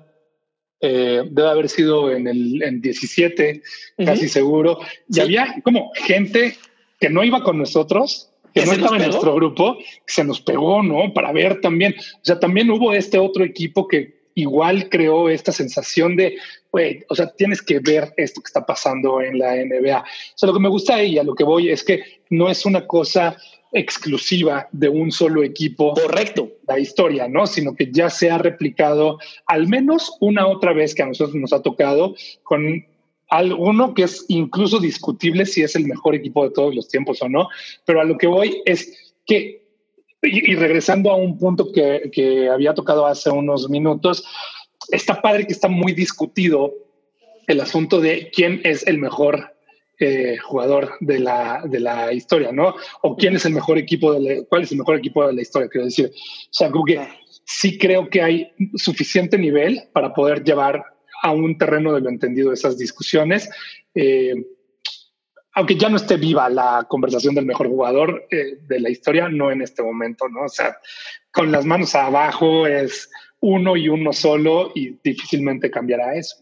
Speaker 2: Eh, debe haber sido en el 17, casi seguro. Y había como gente que no iba con nosotros, que no estaba en nuestro grupo, se nos pegó, ¿no? Para ver también. O sea, también hubo este otro equipo que igual creó esta sensación de, güey, o sea, tienes que ver esto que está pasando en la NBA. O sea, lo que me gusta y a lo que voy es que no es una cosa exclusiva de un solo equipo.
Speaker 4: Correcto.
Speaker 2: La historia, ¿no? Sino que ya se ha replicado al menos una otra vez que a nosotros nos ha tocado con alguno que es incluso discutible si es el mejor equipo de todos los tiempos o no. Pero a lo que voy es que y, regresando a un punto que, que, había tocado hace unos minutos, está padre que está muy discutido el asunto de quién es el mejor eh, jugador de la, de la historia, ¿no? O quién es el mejor equipo, de la, cuál es el mejor equipo de la historia, quiero decir. O sea, creo que sí creo que hay suficiente nivel para poder llevar a un terreno de lo entendido esas discusiones. Eh, aunque ya no esté viva la conversación del mejor jugador eh, de la historia, no en este momento, ¿no? O sea, con las manos abajo es uno y uno solo y difícilmente cambiará eso.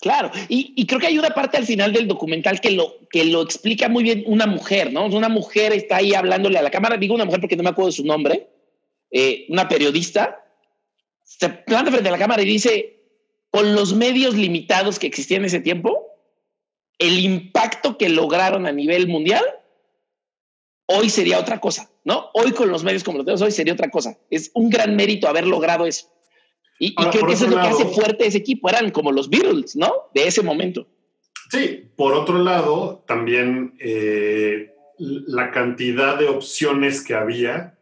Speaker 4: Claro, y, creo que hay una parte al final del documental que lo, que lo explica muy bien una mujer, ¿no? Una mujer está ahí hablándole a la cámara, digo una mujer porque no me acuerdo de su nombre, eh, una periodista, se planta frente a la cámara y dice, con los medios limitados que existían en ese tiempo, el impacto que lograron a nivel mundial, hoy sería otra cosa, ¿no? Hoy con los medios como los tenemos hoy sería otra cosa. Es un gran mérito haber logrado eso. Y, creo que eso es lo que hace fuerte ese equipo. Eran como los Beatles, ¿no? De ese momento.
Speaker 3: Sí, por otro lado, también eh, la cantidad de opciones que había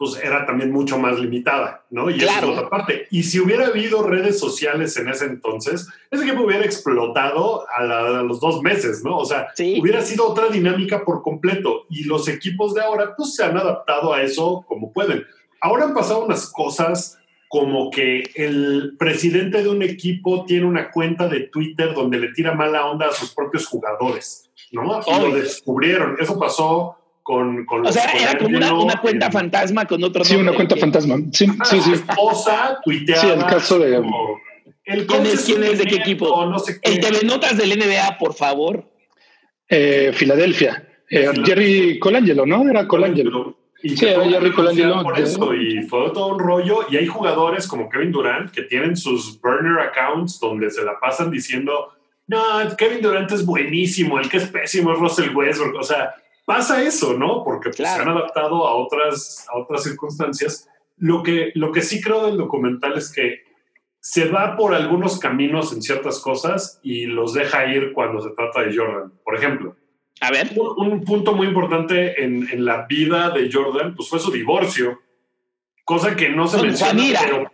Speaker 3: pues era también mucho más limitada, ¿no? Y claro. es otra parte. Y si hubiera habido redes sociales en ese entonces, ese equipo hubiera explotado a, los dos meses, ¿no? O sea, hubiera sido otra dinámica por completo. Y los equipos de ahora, pues se han adaptado a eso como pueden. Ahora han pasado unas cosas como que el presidente de un equipo tiene una cuenta de Twitter donde le tira mala onda a sus propios jugadores, ¿no? Y lo descubrieron. Eso pasó con, con
Speaker 4: o sea, era como una, cuenta fantasma con otro
Speaker 2: Sí, una cuenta fantasma. Sí,
Speaker 3: ah,
Speaker 2: sí, sí.
Speaker 3: esposa tuiteaba. Sí,
Speaker 2: el caso de.
Speaker 4: el ¿Quién es, quién es de qué equipo? No sé qué. El TV Notas del NBA, por favor.
Speaker 2: Eh, Filadelfia. Eh, Jerry Colangelo, ¿no? Era Colangelo.
Speaker 3: Y sí. Por eso, y fue todo un rollo. Y hay jugadores como Kevin Durant que tienen sus burner accounts donde se la pasan diciendo, no, Kevin Durant es buenísimo, el que es pésimo es Russell Westbrook. O sea, pasa eso, ¿no? Porque pues, se han adaptado a otras, a otras circunstancias. Lo que, lo que sí creo del documental es que se va por algunos caminos en ciertas cosas y los deja ir cuando se trata de Jordan. Por ejemplo,
Speaker 4: a ver.
Speaker 3: Un, punto muy importante en, en, la vida de Jordan pues fue su divorcio, cosa que no se menciona, pero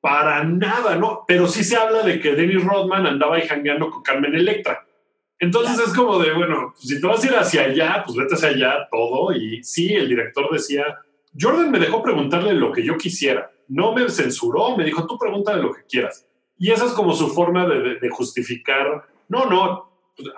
Speaker 3: para nada, ¿no? Pero sí se habla de que Dennis Rodman andaba ahí jangueando con Carmen Electra. Entonces es como de, bueno, si te vas a ir hacia allá, pues vete hacia allá todo. Y sí, el director decía, Jordan me dejó preguntarle lo que yo quisiera. No me censuró, me dijo, tú pregúntale lo que quieras. Y esa es como su forma de, justificar, no, no,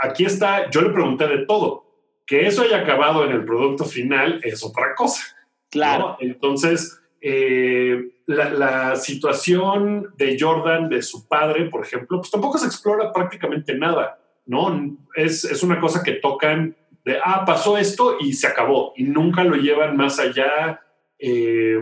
Speaker 3: aquí está, yo le pregunté de todo. Que eso haya acabado en el producto final es otra cosa.
Speaker 4: Claro.
Speaker 3: Entonces, eh, la, la, situación de Jordan, de su padre, por ejemplo, pues tampoco se explora prácticamente nada. ¿no? Es, es una cosa que tocan de, ah, pasó esto y se acabó, y nunca lo llevan más allá. Eh,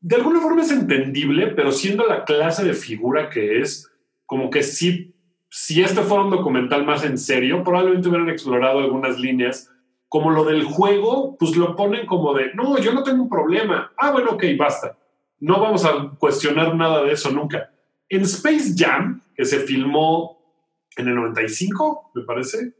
Speaker 3: de alguna forma es entendible, pero siendo la clase de figura que es, como que sí, si este fuera un documental más en serio, probablemente hubieran explorado algunas líneas, como lo del juego, pues lo ponen como de, no, yo no tengo un problema. Ah, bueno, ok, basta. No vamos a cuestionar nada de eso nunca. En Space Jam, que se filmó en el 95, me parece.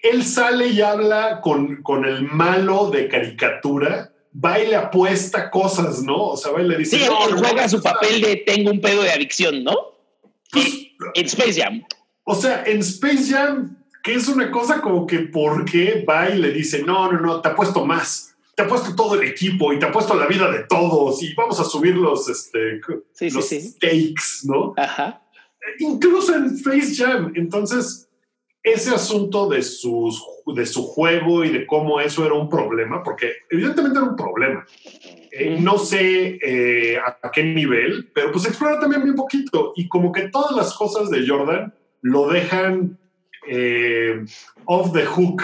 Speaker 3: él, sale y habla con, con, el malo de caricatura, va y le apuesta cosas, ¿no? O sea, va y le dice.
Speaker 4: Sí, él juega su papel de tengo un pedo de adicción, ¿no? Pues, en Space Jam.
Speaker 3: O sea, en Space Jam que es una cosa como que ¿por qué va y le dice, no, no, no, te ha puesto más, te ha puesto todo el equipo y te ha puesto la vida de todos y vamos a subir los, este, los stakes, ¿no? Ajá. Incluso en Face Jam. Entonces, ese asunto de, sus, de su juego y de cómo eso era un problema, porque evidentemente era un problema. Eh, no sé eh, a, qué nivel, pero pues explora también bien poquito. Y como que todas las cosas de Jordan lo dejan eh, off the hook,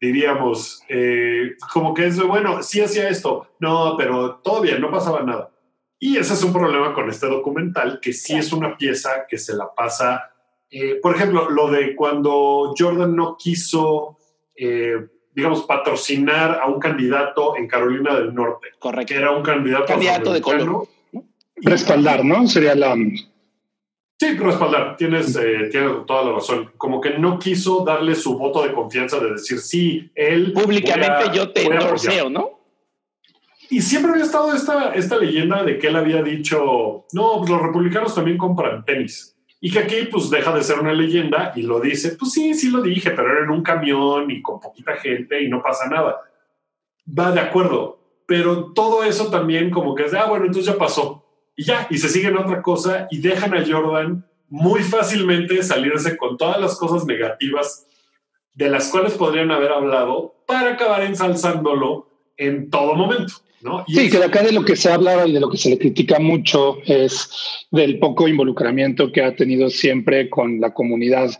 Speaker 3: diríamos. como que es, bueno, sí hacía esto, no, pero todavía no pasaba nada. Y ese es un problema con este documental, que sí es una pieza que se la pasa. por ejemplo, lo de cuando Jordan no quiso digamos, patrocinar a un candidato en Carolina del Norte.
Speaker 4: Correcto.
Speaker 3: Que era un candidato,
Speaker 4: candidato de color.
Speaker 2: Respaldar, ¿no? Sería la...
Speaker 3: Sí, respaldar. Tienes, eh, tienes toda la razón. Como que no quiso darle su voto de confianza de decir, sí, él...
Speaker 4: Públicamente yo te endorseo, ¿no?
Speaker 3: Y siempre había estado esta, esta leyenda de que él había dicho, no, pues los republicanos también compran tenis. Y que aquí pues deja de ser una leyenda y lo dice, pues sí, sí lo dije, pero era en un camión y con poquita gente y no pasa nada. Va de acuerdo, pero todo eso también como que es de, ah, bueno, entonces ya pasó. Y ya, y se siguen otra cosa y dejan a Jordan muy fácilmente salirse con todas las cosas negativas de las cuales podrían haber hablado para acabar ensalzándolo en todo momento
Speaker 2: sí, que de acá de lo que se habla y de lo que se le critica mucho es del poco involucramiento que ha tenido siempre con la comunidad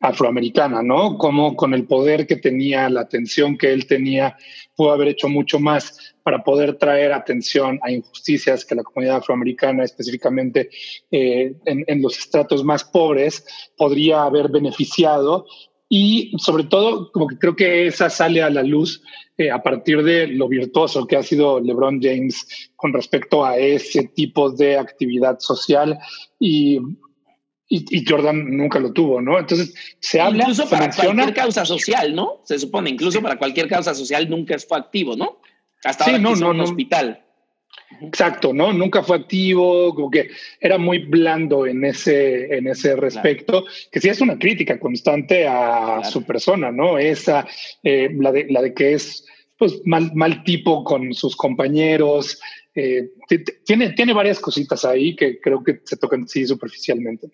Speaker 2: afroamericana, ¿no? Como con el poder que tenía, la atención que él tenía, pudo haber hecho mucho más para poder traer atención a injusticias que la comunidad afroamericana, específicamente eh, en, en los estratos más pobres, podría haber beneficiado y sobre todo, como que creo que esa sale a la luz eh, a partir de lo virtuoso que ha sido LeBron James con respecto a ese tipo de actividad social y, y, Jordan nunca lo tuvo, ¿no? Entonces se habla.
Speaker 4: Incluso para cualquier causa social, ¿no? Se supone, incluso para cualquier causa social nunca fue activo, ¿no? Hasta ahora no, no, un hospital.
Speaker 2: Exacto, ¿no? Nunca fue activo, como que era muy blando en ese, en ese respecto, que sí es una crítica constante a su persona, ¿no? Esa, eh, la, de, la de que es pues mal, mal tipo con sus compañeros. Eh, tiene, tiene varias cositas ahí que creo que se tocan sí superficialmente.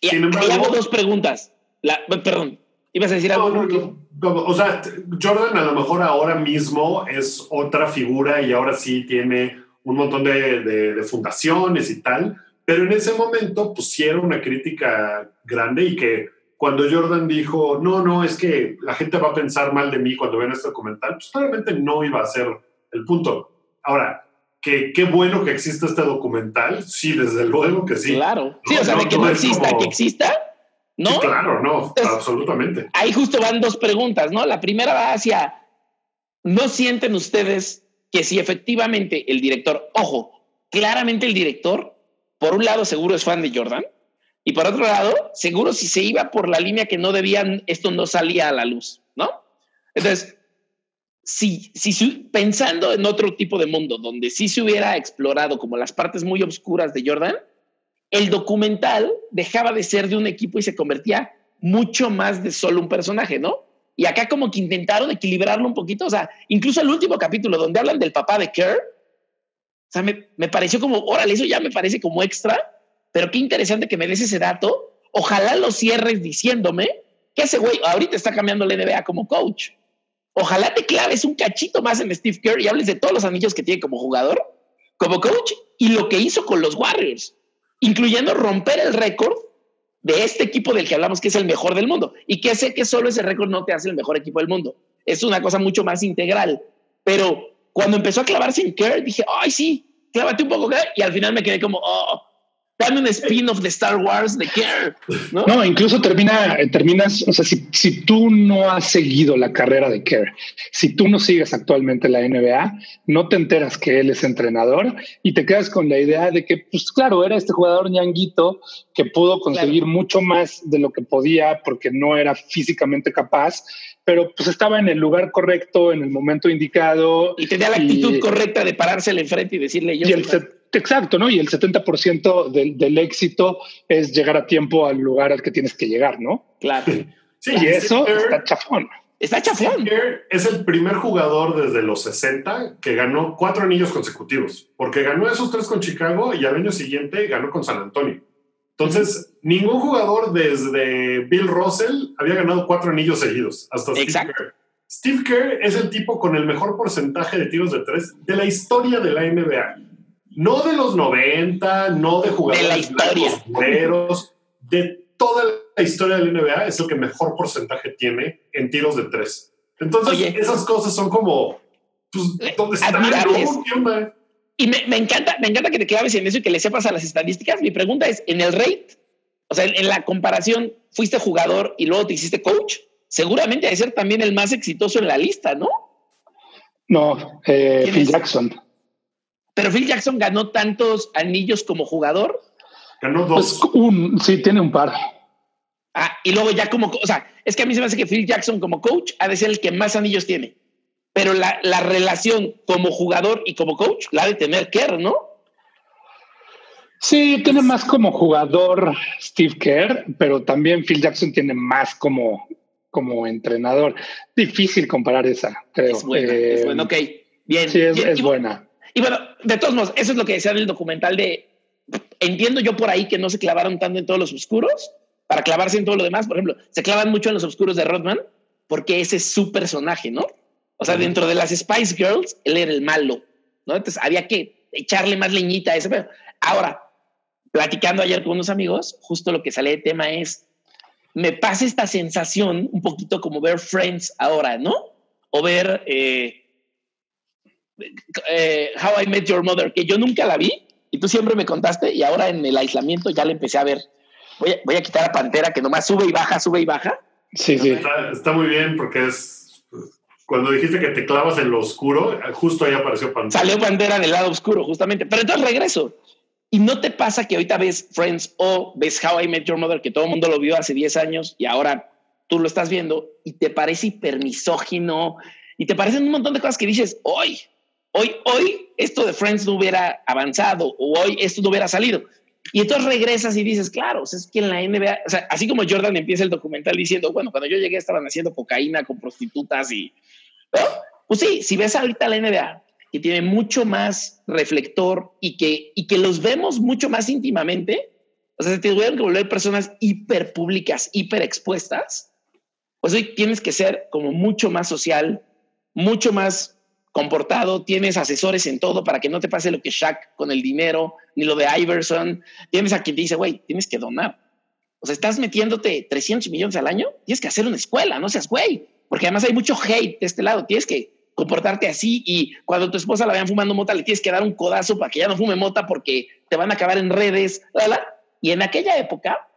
Speaker 4: Y, hago dos preguntas. La, perdón, ¿Ibas a decir algo?
Speaker 3: o sea, Jordan a lo mejor ahora mismo es otra figura y ahora sí tiene un montón de, fundaciones y tal, pero en ese momento pusieron una crítica grande y que cuando Jordan dijo, no, no, es que la gente va a pensar mal de mí cuando vean este documental, pues claramente no iba a ser el punto. Ahora, que qué bueno que exista este documental, sí, desde luego que sí.
Speaker 4: Claro. Sí, o sea, de que no, exista, que exista, ¿no?
Speaker 3: claro, no, absolutamente.
Speaker 4: Ahí justo van dos preguntas, ¿no? La primera va hacia, ¿no sienten ustedes que si efectivamente el director, ojo, claramente el director, por un lado seguro es fan de Jordan, y por otro lado, seguro si se iba por la línea que no debían, esto no salía a la luz, ¿no? Entonces, si, si pensando en otro tipo de mundo donde sí se hubiera explorado como las partes muy oscuras de Jordan, el documental dejaba de ser de un equipo y se convertía mucho más de solo un personaje, ¿no? Y acá como que intentaron equilibrarlo un poquito, o sea, incluso el último capítulo donde hablan del papá de Kerr, o sea, me, me pareció como, órale, eso ya me parece como extra, pero qué interesante que me des ese dato. Ojalá lo cierres diciéndome que ese güey ahorita está cambiando la NBA como coach. Ojalá te claves un cachito más en Steve Kerr y hables de todos los anillos que tiene como jugador, como coach y lo que hizo con los Warriors incluyendo romper el récord de este equipo del que hablamos que es el mejor del mundo. Y que sé que solo ese récord no te hace el mejor equipo del mundo. Es una cosa mucho más integral. Pero cuando empezó a clavarse en Kerr, dije, ay, sí, clávate un poco, y al final me quedé como, oh, dame un spin-off de Star Wars de Kerr. ¿no?
Speaker 2: no, incluso termina, eh, terminas, o sea, si, si, tú no has seguido la carrera de Kerr, si tú no sigues actualmente la NBA, no te enteras que él es entrenador y te quedas con la idea de que, pues claro, era este jugador ñanguito que pudo conseguir mucho más de lo que podía porque no era físicamente capaz, pero pues estaba en el lugar correcto, en el momento indicado.
Speaker 4: Y tenía la actitud correcta de parársele enfrente y decirle yo.
Speaker 2: Exacto, ¿no? Y el 70% del, del, éxito es llegar a tiempo al lugar al que tienes que llegar, ¿no?
Speaker 4: Claro.
Speaker 2: Sí, y eso está chafón.
Speaker 4: Está chafón.
Speaker 3: Es el primer jugador desde los 60 que ganó cuatro anillos consecutivos, porque ganó esos tres con Chicago y al año siguiente ganó con San Antonio. Entonces, ningún jugador desde Bill Russell había ganado cuatro anillos seguidos, hasta Steve Kerr. Steve Kerr es el tipo con el mejor porcentaje de tiros de tres de la historia de la NBA. No de los 90, no de jugadores de historia. de toda la historia de la NBA es el que mejor porcentaje tiene en tiros de tres. Entonces, esas cosas son como, pues, eh, ¿dónde están?
Speaker 4: Y me, me, encanta, me encanta que te claves en eso y que le sepas a las estadísticas. Mi pregunta es, en el rate, o sea, en, la comparación, fuiste jugador y luego te hiciste coach, seguramente debe ser también el más exitoso en la lista, ¿no?
Speaker 2: No, eh, Phil Jackson.
Speaker 4: Pero Phil Jackson ganó tantos anillos como jugador.
Speaker 3: Ganó dos.
Speaker 2: Pues, un, sí, tiene un par.
Speaker 4: Ah, y luego ya como, o sea, es que a mí se me hace que Phil Jackson como coach ha de ser el que más anillos tiene. Pero la, la relación como jugador y como coach la ha de tener Kerr, ¿no?
Speaker 2: Sí, tiene más como jugador Steve Kerr, pero también Phil Jackson tiene más como, como entrenador. Difícil comparar esa, creo.
Speaker 4: Es buena, es eh, buena, ok. Bien.
Speaker 2: Sí, es, buena.
Speaker 4: Y bueno, de todos modos, eso es lo que decía en el documental de. Entiendo yo por ahí que no se clavaron tanto en todos los oscuros, para clavarse en todo lo demás. Por ejemplo, se clavan mucho en los oscuros de Rodman porque ese es su personaje, ¿no? O sea, dentro de las Spice Girls, él era el malo, ¿no? Entonces había que echarle más leñita a ese. Pero ahora, platicando ayer con unos amigos, justo lo que sale de tema es, me pasa esta sensación un poquito como ver Friends ahora, ¿no? O ver eh, eh, How I Met Your Mother, que yo nunca la vi y tú siempre me contaste y ahora en el aislamiento ya la empecé a ver voy a, quitar a Pantera que nomás sube y baja, sube y baja.
Speaker 2: Sí, sí.
Speaker 3: Está, muy bien porque es. Cuando dijiste que te clavas en lo oscuro, justo ahí apareció Pantera.
Speaker 4: Salió Pantera en el lado oscuro, justamente. Pero entonces regreso. ¿Y no te pasa que ahorita ves Friends o ves How I Met Your Mother, que todo el mundo lo vio hace 10 años y ahora tú lo estás viendo y te parece hipermisógino y te parecen un montón de cosas que dices, hoy, hoy, hoy esto de Friends no hubiera avanzado o hoy esto no hubiera salido. Y entonces regresas y dices, claro, es que en la NBA, o sea, así como Jordan empieza el documental diciendo, bueno, cuando yo llegué estaban haciendo cocaína con prostitutas y, pues sí, si ves ahorita la NBA, que tiene mucho más reflector y que, y que los vemos mucho más íntimamente, o sea, se te tuvieron que volver personas hiper públicas, hiper expuestas, pues hoy tienes que ser como mucho más social, mucho más comportado, tienes asesores en todo para que no te pase lo que Shaq con el dinero, ni lo de Iverson. Tienes a quien te dice, güey, tienes que donar. O sea, estás metiéndote 300 millones al año, tienes que hacer una escuela, no seas güey. Porque además hay mucho hate de este lado, tienes que comportarte así y cuando tu esposa la vean fumando mota, le tienes que dar un codazo para que ya no fume mota porque te van a acabar en redes. Y en aquella época,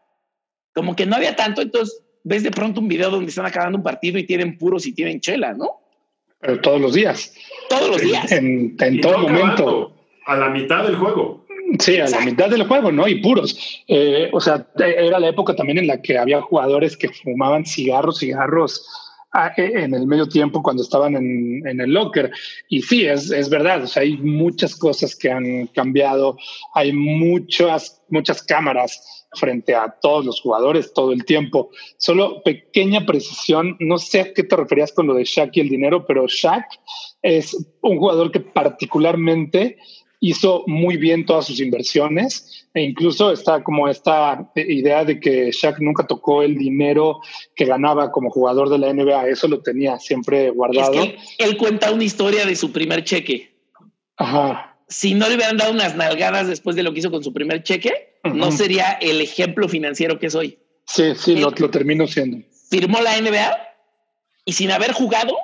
Speaker 4: como que no había tanto, entonces ves de pronto un video donde están acabando un partido y tienen puros y tienen chela, ¿no?
Speaker 2: Pero todos los días.
Speaker 4: Todos los días.
Speaker 2: En, todo momento.
Speaker 3: A la mitad del juego.
Speaker 2: Sí, a la mitad del juego, ¿no? Y puros. Eh, o sea, era la época también en la que había jugadores que fumaban cigarros, cigarros ah, e, en el medio tiempo cuando estaban en, en el locker. Y sí, es, es, verdad, o sea, hay muchas cosas que han cambiado, hay muchas, muchas cámaras frente a todos los jugadores todo el tiempo. Solo pequeña precisión, no sé a qué te referías con lo de Shaq y el dinero, pero Shaq es un jugador que particularmente hizo muy bien todas sus inversiones e incluso está como esta idea de que Shaq nunca tocó el dinero que ganaba como jugador de la NBA, eso lo tenía siempre guardado.
Speaker 4: él cuenta una historia de su primer cheque.
Speaker 2: Ajá
Speaker 4: si no le hubieran dado unas nalgadas después de lo que hizo con su primer cheque, no sería el ejemplo financiero que es hoy.
Speaker 2: Sí, sí, lo, lo terminó siendo.
Speaker 4: Firmó la NBA y sin haber jugado,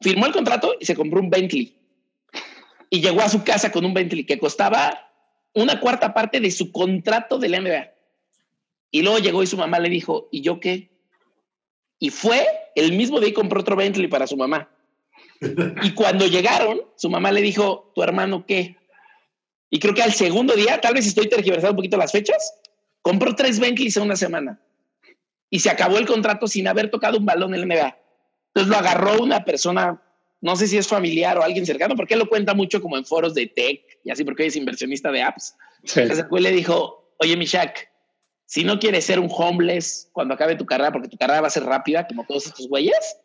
Speaker 4: firmó el contrato y se compró un Bentley. Y llegó a su casa con un Bentley que costaba una cuarta parte de su contrato de la NBA. Y luego llegó y su mamá le dijo, ¿y yo qué? Y fue el mismo día y compró otro Bentley para su mamá. Y cuando llegaron, su mamá le dijo, ¿tu hermano qué? Y creo que al segundo día, tal vez estoy tergiversando un poquito las fechas, compró tres Bentleys en una semana. Y se acabó el contrato sin haber tocado un balón en el NBA. Entonces lo agarró una persona, no sé si es familiar o alguien cercano, porque él lo cuenta mucho como en foros de tech y así, porque es inversionista de apps. Entonces le dijo, oye, mi Shaq, si no quieres ser un homeless cuando acabe tu carrera, porque tu carrera va a ser rápida, como todos estos güeyes,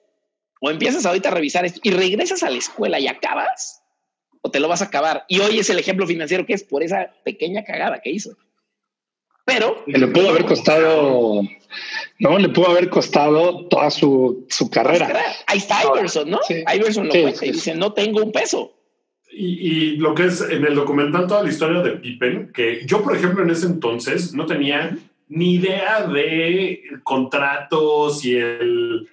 Speaker 4: o empiezas ahorita a revisar esto y regresas a la escuela y acabas, o te lo vas a acabar. Y hoy es el ejemplo financiero que es por esa pequeña cagada que hizo. Pero.
Speaker 2: Le pudo haber costado. No, le pudo haber costado toda su, su carrera.
Speaker 4: Ahí está Iverson, ¿no? Iverson lo cuenta y dice: No tengo un peso.
Speaker 3: Y, lo que es en el documental, toda la historia de Pippen, que yo, por ejemplo, en ese entonces no tenía ni idea de contratos y el.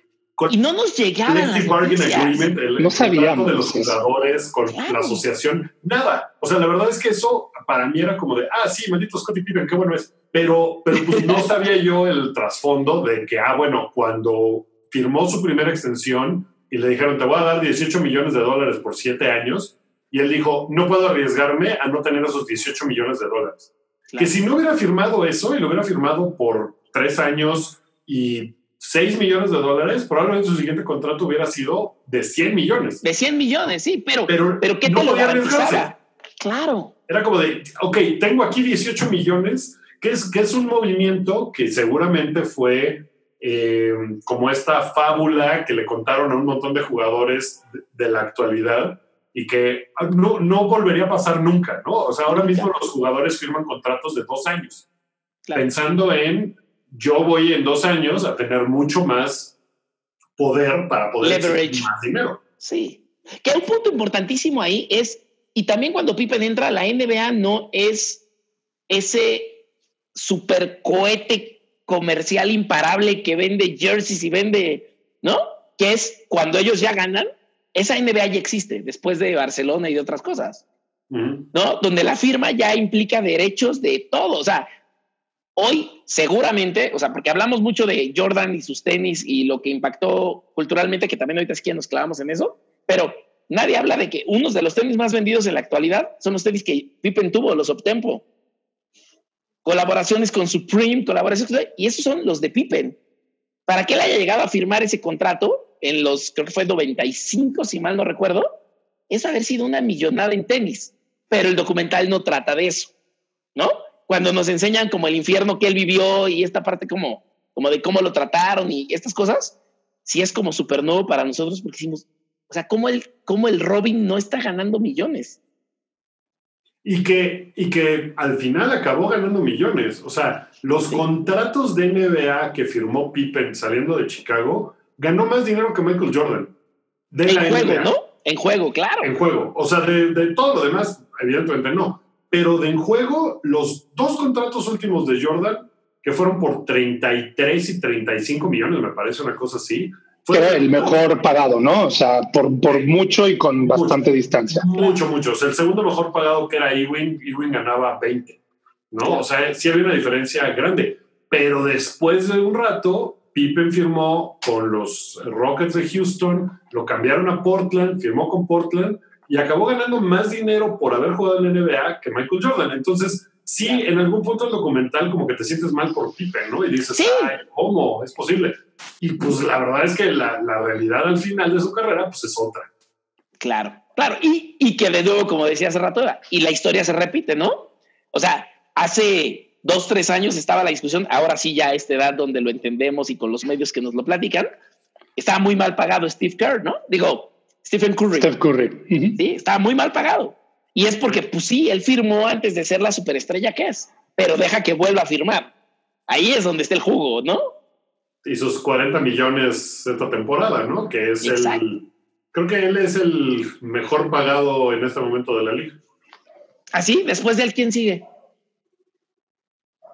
Speaker 4: Y no nos llegaba
Speaker 3: el bargain agreement, el
Speaker 2: no sabíamos
Speaker 3: de los jugadores con la asociación, nada. O sea, la verdad es que eso para mí era como de, ah, sí, maldito Scottie Pippen, qué bueno es. Pero, pero pues no sabía yo el trasfondo de que, ah, bueno, cuando firmó su primera extensión y le dijeron, te voy a dar 18 millones de dólares por siete años, y él dijo, no puedo arriesgarme a no tener esos 18 millones de dólares. Que si no hubiera firmado eso y lo hubiera firmado por tres años y 6 millones de dólares, probablemente su siguiente contrato hubiera sido de 100 millones.
Speaker 4: De 100 millones, sí, pero, pero, pero ¿qué no te lo garantizaba? Claro.
Speaker 3: Era como de, ok, tengo aquí 18 millones, que es, que es un movimiento que seguramente fue eh, como esta fábula que le contaron a un montón de jugadores de la actualidad y que no, no volvería a pasar nunca, ¿no? O sea, ahora mismo los jugadores firman contratos de dos años, pensando en yo voy en dos años a tener mucho más poder para poder
Speaker 4: Leverage.
Speaker 3: más dinero.
Speaker 4: Sí. Que un punto importantísimo ahí es, y también cuando Pippen entra, la NBA no es ese super cohete comercial imparable que vende jerseys y vende, ¿no? Que es cuando ellos ya ganan, esa NBA ya existe después de Barcelona y de otras cosas, ¿no? Donde la firma ya implica derechos de todo. O sea, hoy seguramente, o sea, porque hablamos mucho de Jordan y sus tenis y lo que impactó culturalmente, que también ahorita es que nos clavamos en eso, pero nadie habla de que unos de los tenis más vendidos en la actualidad son los tenis que Pippen tuvo, los Optempo. Colaboraciones con Supreme, colaboraciones, y esos son los de Pippen. Para que él haya llegado a firmar ese contrato, en los, creo que fue 95, si mal no recuerdo, es haber sido una millonada en tenis. Pero el documental no trata de eso, ¿no? Cuando nos enseñan como el infierno que él vivió y esta parte como, como de cómo lo trataron y estas cosas, sí es como súper nuevo para nosotros porque hicimos, o sea, cómo el, cómo el Robin no está ganando millones.
Speaker 3: Y que, y que al final acabó ganando millones. O sea, los contratos de NBA que firmó Pippen saliendo de Chicago ganó más dinero que Michael Jordan.
Speaker 4: De en juego, ¿no? En juego, claro.
Speaker 3: En juego. O sea, de, todo lo demás, evidentemente no. Pero de en juego, los dos contratos últimos de Jordan, que fueron por 33 y 35 millones, me parece una cosa así.
Speaker 2: Fue Era el mejor pagado, ¿no? O sea, por, por mucho y con bastante distancia.
Speaker 3: Mucho, mucho. O sea, el segundo mejor pagado que era Ewing, Ewing ganaba 20, ¿no? O sea, sí había una diferencia grande. Pero después de un rato, Pippen firmó con los Rockets de Houston, lo cambiaron a Portland, firmó con Portland y acabó ganando más dinero por haber jugado en la NBA que Michael Jordan. Entonces, sí, en algún punto del documental como que te sientes mal por Pippen, ¿no? Y dices, Ay, ¿cómo? Es posible. Y pues la verdad es que la, realidad al final de su carrera pues es otra.
Speaker 4: Claro, claro. Y, y que de nuevo, como decía hace rato, y la historia se repite, ¿no? O sea, hace dos, tres años estaba la discusión, ahora sí ya a esta edad donde lo entendemos y con los medios que nos lo platican, estaba muy mal pagado Steve Kerr, ¿no? Digo, Stephen Curry.
Speaker 2: Steve Curry.
Speaker 4: Sí, estaba muy mal pagado. Y es porque, pues sí, él firmó antes de ser la superestrella que es, pero deja que vuelva a firmar. Ahí es donde está el jugo, ¿no?
Speaker 3: Y sus 40 millones esta temporada, ¿no? Que es el... Creo que él es el mejor pagado en este momento de la liga.
Speaker 4: ¿Así? ¿Ah, Después de él, ¿quién sigue?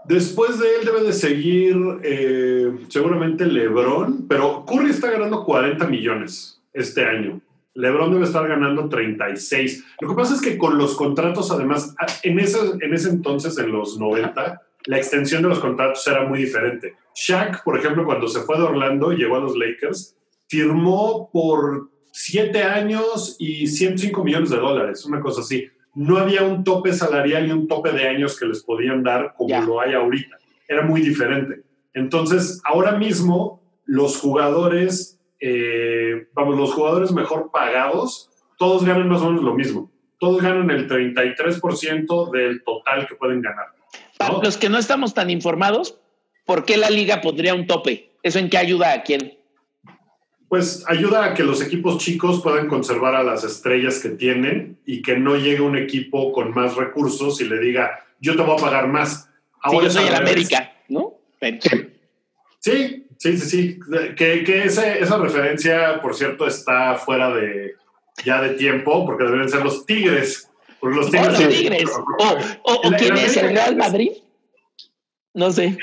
Speaker 3: Después de él debe de seguir eh, seguramente LeBron, pero Curry está ganando 40 millones este año. LeBron debe estar ganando 36. Lo que pasa es que con los contratos, además, ah, en ese, en ese entonces, en los 90, la extensión de los contratos era muy diferente. Shaq, por ejemplo, cuando se fue de Orlando y llegó a los Lakers, firmó por 7 años y 105 millones de dólares, una cosa así no había un tope salarial y un tope de años que les podían dar como lo hay ahorita. Era muy diferente. Entonces, ahora mismo, los jugadores, eh, vamos, los jugadores mejor pagados, todos ganan más o menos lo mismo. Todos ganan el 33% del total que pueden ganar.
Speaker 4: Para los que no estamos tan informados, ¿por qué la liga pondría un tope? ¿Eso en qué ayuda a quién?
Speaker 3: Pues ayuda a que los equipos chicos puedan conservar a las estrellas que tienen y que no llegue un equipo con más recursos y le diga, yo te voy a pagar más.
Speaker 4: Ahora sí, yo soy el América, ¿no?
Speaker 3: Sí, sí, sí, sí. Que, que esa referencia, por cierto, está fuera de ya de tiempo, porque deben ser los Tigres. Porque los Tigres.
Speaker 4: los tigres. O, quién es el Real Madrid. No sé.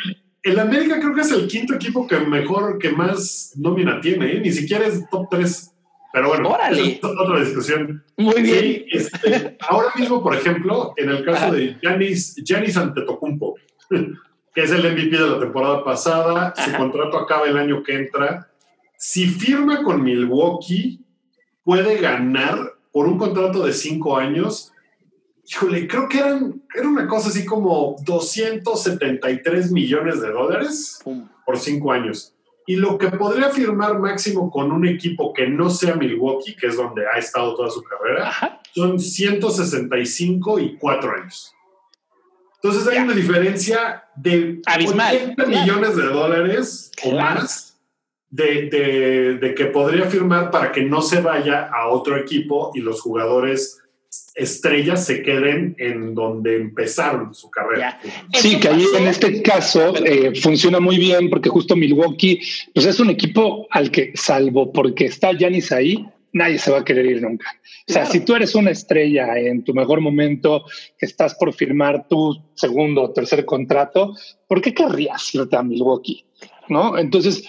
Speaker 3: El América creo que es el quinto equipo que mejor, que más nómina tiene, ¿eh? ni siquiera es top 3. Pero bueno, es otra discusión.
Speaker 4: Muy bien.
Speaker 3: Este, ahora mismo, por ejemplo, en el caso de Giannis, Giannis Antetokounmpo, que es el MVP de la temporada pasada, su contrato acaba el año que entra. Si firma con Milwaukee, puede ganar por un contrato de cinco años híjole, creo que eran, era una cosa así como 273 millones de dólares por cinco años. Y lo que podría firmar máximo con un equipo que no sea Milwaukee, que es donde ha estado toda su carrera, son 165 y cuatro años. Entonces hay una diferencia de 80 millones de dólares o más de, de, de que podría firmar para que no se vaya a otro equipo y los jugadores estrellas se queden en donde empezaron su carrera.
Speaker 2: Sí, que ahí en este caso eh, funciona muy bien porque justo Milwaukee pues es un equipo al que, salvo porque está Yanis ahí, nadie se va a querer ir nunca. O sea, si tú eres una estrella en tu mejor momento, que estás por firmar tu segundo o tercer contrato, ¿por qué querrías irte a Milwaukee? ¿No? Entonces,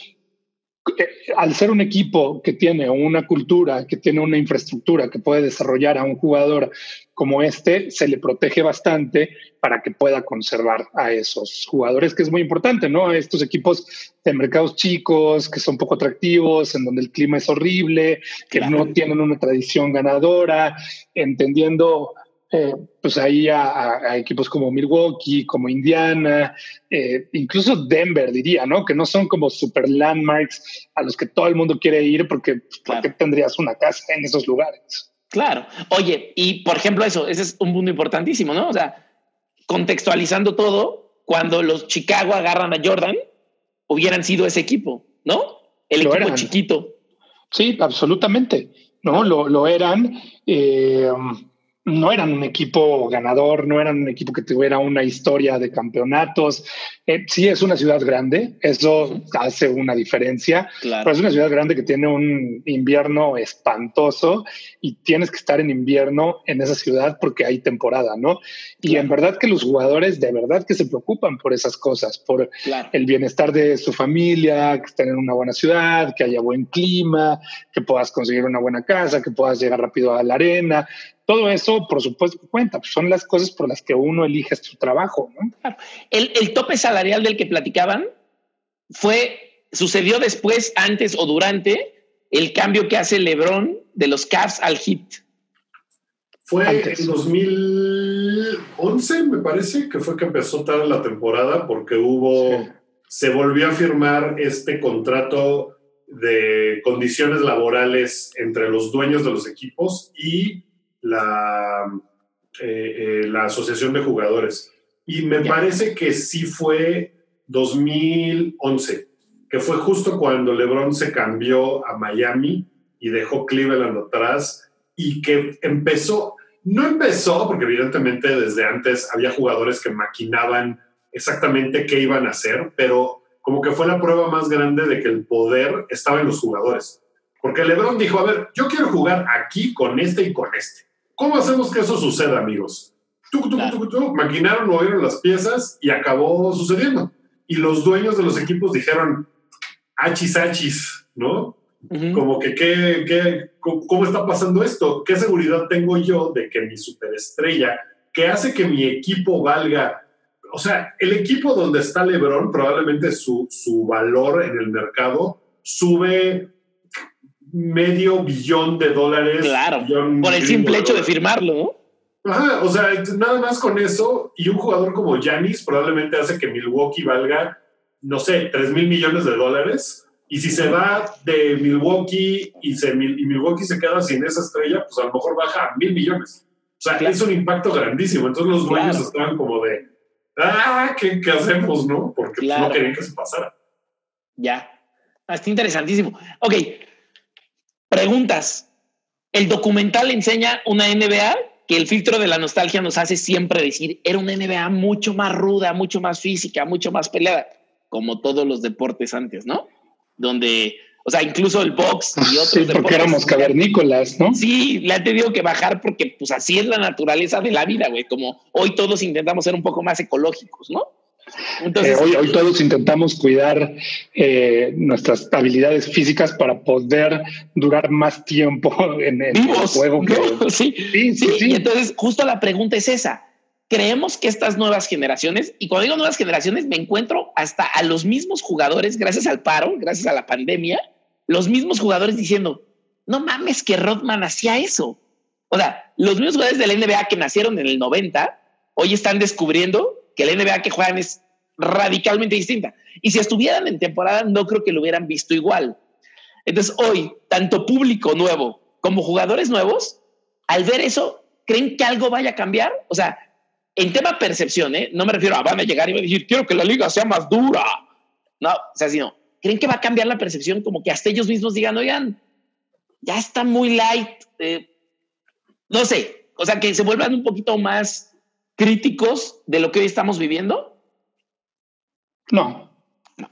Speaker 2: eh, al ser un equipo que tiene una cultura, que tiene una infraestructura que puede desarrollar a un jugador como este, se le protege bastante para que pueda conservar a esos jugadores, que es muy importante, ¿no? Estos equipos de mercados chicos, que son poco atractivos, en donde el clima es horrible, que no tienen una tradición ganadora, entendiendo eh, pues ahí a, equipos como Milwaukee, como Indiana, eh, incluso Denver diría, ¿no? Que no son como super landmarks a los que todo el mundo quiere ir porque pues, ¿por qué tendrías una casa en esos lugares?
Speaker 4: Claro. Oye, y por ejemplo eso, ese es un punto importantísimo, ¿no? O sea, contextualizando todo, cuando los Chicago agarran a Jordan, hubieran sido ese equipo, ¿no? El equipo chiquito.
Speaker 2: Sí, absolutamente. No, lo, lo eran. Eh, no eran un equipo ganador, no eran un equipo que tuviera una historia de campeonatos. Eh, sí es una ciudad grande, eso hace una diferencia, pero es una ciudad grande que tiene un invierno espantoso y tienes que estar en invierno en esa ciudad porque hay temporada, ¿no? Y en verdad que los jugadores de verdad que se preocupan por esas cosas, por el bienestar de su familia, que estén en una buena ciudad, que haya buen clima, que puedas conseguir una buena casa, que puedas llegar rápido a la arena todo eso, por supuesto, cuenta. Pues son las cosas por las que uno elige su trabajo. ¿no?
Speaker 4: El, el, tope salarial del que platicaban fue, sucedió después, antes o durante el cambio que hace LeBron de los Cavs al Heat.
Speaker 3: Fue en 2011, me parece, que fue que empezó toda la temporada porque hubo, se volvió a firmar este contrato de condiciones laborales entre los dueños de los equipos y la, eh, eh, la Asociación de Jugadores. Y me parece que sí fue 2011, que fue justo cuando LeBron se cambió a Miami y dejó Cleveland atrás y que empezó, no empezó, porque evidentemente desde antes había jugadores que maquinaban exactamente qué iban a hacer, pero como que fue la prueba más grande de que el poder estaba en los jugadores. Porque LeBron dijo, a ver, yo quiero jugar aquí con este y con este. ¿Cómo hacemos que eso suceda, amigos? Tú, tú, tú, tú, maquinaron, movieron las piezas y acabó sucediendo. Y los dueños de los equipos dijeron, achis, achis, ¿no? Como que, ¿qué, qué, ¿cómo está pasando esto? ¿Qué seguridad tengo yo de que mi superestrella, que hace que mi equipo valga? O sea, el equipo donde está Lebron, probablemente su, su valor en el mercado sube medio billón de dólares.
Speaker 4: Claro, por el simple hecho de firmarlo,
Speaker 3: Ajá, o sea, nada más con eso y un jugador como Yanis probablemente hace que Milwaukee valga, no sé, 3 mil millones de dólares. Y si se va de Milwaukee y, se, y Milwaukee se queda sin esa estrella, pues a lo mejor baja a mil millones. O sea, es un impacto grandísimo. Entonces los dueños estaban como de, ah, ¿qué, hacemos, no? Porque pues, no querían que se pasara.
Speaker 4: Ya. Ah, está interesantísimo. Ok. Preguntas. El documental enseña una NBA que el filtro de la nostalgia nos hace siempre decir, era una NBA mucho más ruda, mucho más física, mucho más peleada, como todos los deportes antes, ¿no? Donde, o sea, incluso el box y otros
Speaker 2: sí, porque éramos cavernícolas, ¿no?
Speaker 4: Sí, le han tenido que bajar porque pues así es la naturaleza de la vida, güey, como hoy todos intentamos ser un poco más ecológicos, ¿no?
Speaker 2: Eh, hoy, hoy, todos intentamos cuidar eh, nuestras habilidades físicas para poder durar más tiempo en, el juego.
Speaker 4: sí, sí, sí, Y entonces, justo la pregunta es esa. Creemos que estas nuevas generaciones, y cuando digo nuevas generaciones, me encuentro hasta a los mismos jugadores, gracias al paro, gracias a la pandemia, los mismos jugadores diciendo, no mames que Rodman hacía eso. O sea, los mismos jugadores de la NBA que nacieron en el 90, hoy están descubriendo que la NBA que juegan es radicalmente distinta. Y si estuvieran en temporada, no creo que lo hubieran visto igual. Entonces, hoy, tanto público nuevo como jugadores nuevos, al ver eso, ¿creen que algo vaya a cambiar? O sea, en tema percepción, ¿eh? no me refiero a van a llegar y van a decir, quiero que la liga sea más dura. No, o sea, sino, ¿creen que va a cambiar la percepción? Como que hasta ellos mismos digan, oigan, ya está muy light. Eh, no sé, o sea, que se vuelvan un poquito más críticos de lo que hoy estamos viviendo?
Speaker 2: No.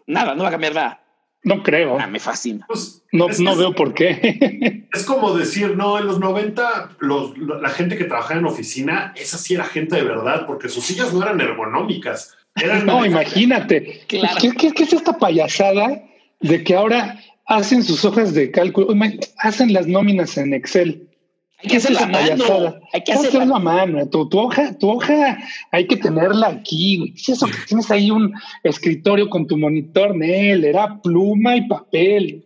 Speaker 4: nada, no va a cambiar nada.
Speaker 2: No creo.
Speaker 4: Ah, me fascina. Pues,
Speaker 2: no, no veo por qué.
Speaker 3: Es como decir, no, en los 90 los, la gente que trabajaba en oficina, esa sí era gente de verdad, porque sus sillas no eran ergonómicas.
Speaker 2: no, imagínate. ¿Qué, qué es esta payasada de que ahora hacen sus hojas de cálculo, hacen las nóminas en Excel?
Speaker 4: Hay que hacerlo a mano. Hay que hacerlo
Speaker 2: a mano. Tu, hoja, tu hoja hay que tenerla aquí. es eso que tienes ahí un escritorio con tu monitor, Nel? Era pluma y papel.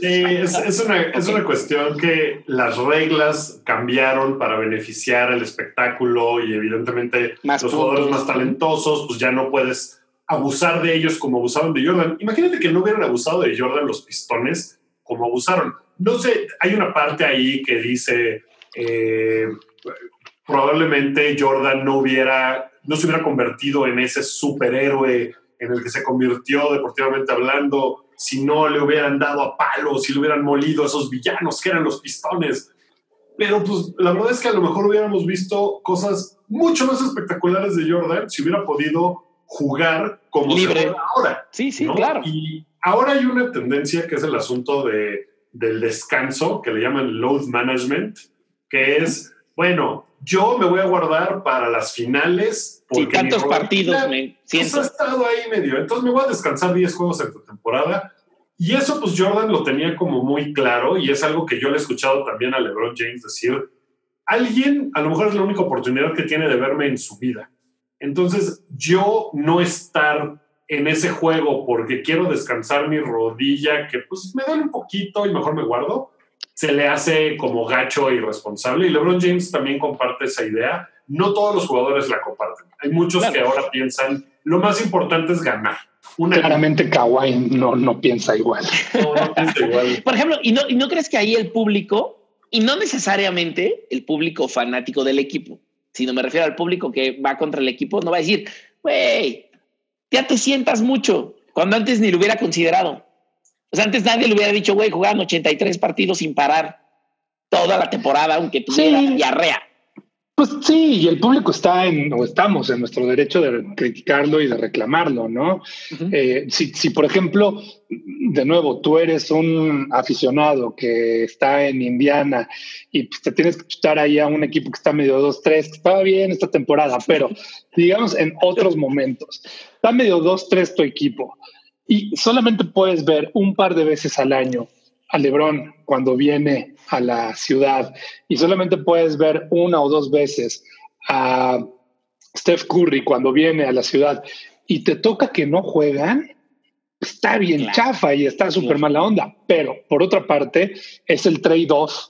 Speaker 3: Sí, es, una, es una cuestión que las reglas cambiaron para beneficiar el espectáculo y evidentemente los jugadores más talentosos, pues ya no puedes abusar de ellos como abusaron de Jordan. Imagínate que no hubieran abusado de Jordan los pistones como abusaron no sé, hay una parte ahí que dice, eh, probablemente Jordan no hubiera, no se hubiera convertido en ese superhéroe en el que se convirtió deportivamente hablando, si no le hubieran dado a palos, si le hubieran molido a esos villanos que eran los pistones. Pero pues la verdad es que a lo mejor hubiéramos visto cosas mucho más espectaculares de Jordan si hubiera podido jugar como
Speaker 4: libre
Speaker 3: ahora.
Speaker 4: Sí, sí, claro.
Speaker 3: Y ahora hay una tendencia que es el asunto de del descanso, que le llaman load management, que es, bueno, yo me voy a guardar para las finales.
Speaker 4: Porque sí, tantos partidos me
Speaker 3: siento. Pues, ha estado ahí medio. Entonces me voy a descansar 10 juegos en tu temporada. Y eso, pues Jordan lo tenía como muy claro y es algo que yo le he escuchado también a LeBron James decir. Alguien, a lo mejor es la única oportunidad que tiene de verme en su vida. Entonces, yo no estar en ese juego porque quiero descansar mi rodilla, que pues me duele un poquito y mejor me guardo, se le hace como gacho e irresponsable. Y LeBron James también comparte esa idea. No todos los jugadores la comparten. Hay muchos que ahora piensan, lo más importante es ganar.
Speaker 2: Claramente Kawhi no, no piensa igual.
Speaker 4: No, piensa igual. Por ejemplo, ¿y no, ¿y no crees que ahí el público, y no necesariamente el público fanático del equipo, sino me refiero al público que va contra el equipo, no va a decir, güey, ya te sientas mucho, cuando antes ni lo hubiera considerado. O sea, antes nadie le hubiera dicho, güey, jugaban 83 partidos sin parar toda la temporada, aunque tuviera diarrea.
Speaker 2: Pues sí, y el público está en, o estamos en nuestro derecho de criticarlo y de reclamarlo, ¿no? Eh, si, si, por ejemplo, de nuevo, tú eres un aficionado que está en Indiana y pues, te tienes que chutar ahí a un equipo que está medio 2-3, que estaba bien esta temporada, pero digamos en otros momentos, está medio 2-3 tu equipo y solamente puedes ver un par de veces al año a Lebron cuando viene a la ciudad y solamente puedes ver una o dos veces a Steph Curry cuando viene a la ciudad y te toca que no juegan, está bien chafa y está súper mala onda. Pero por otra parte, es el trade-off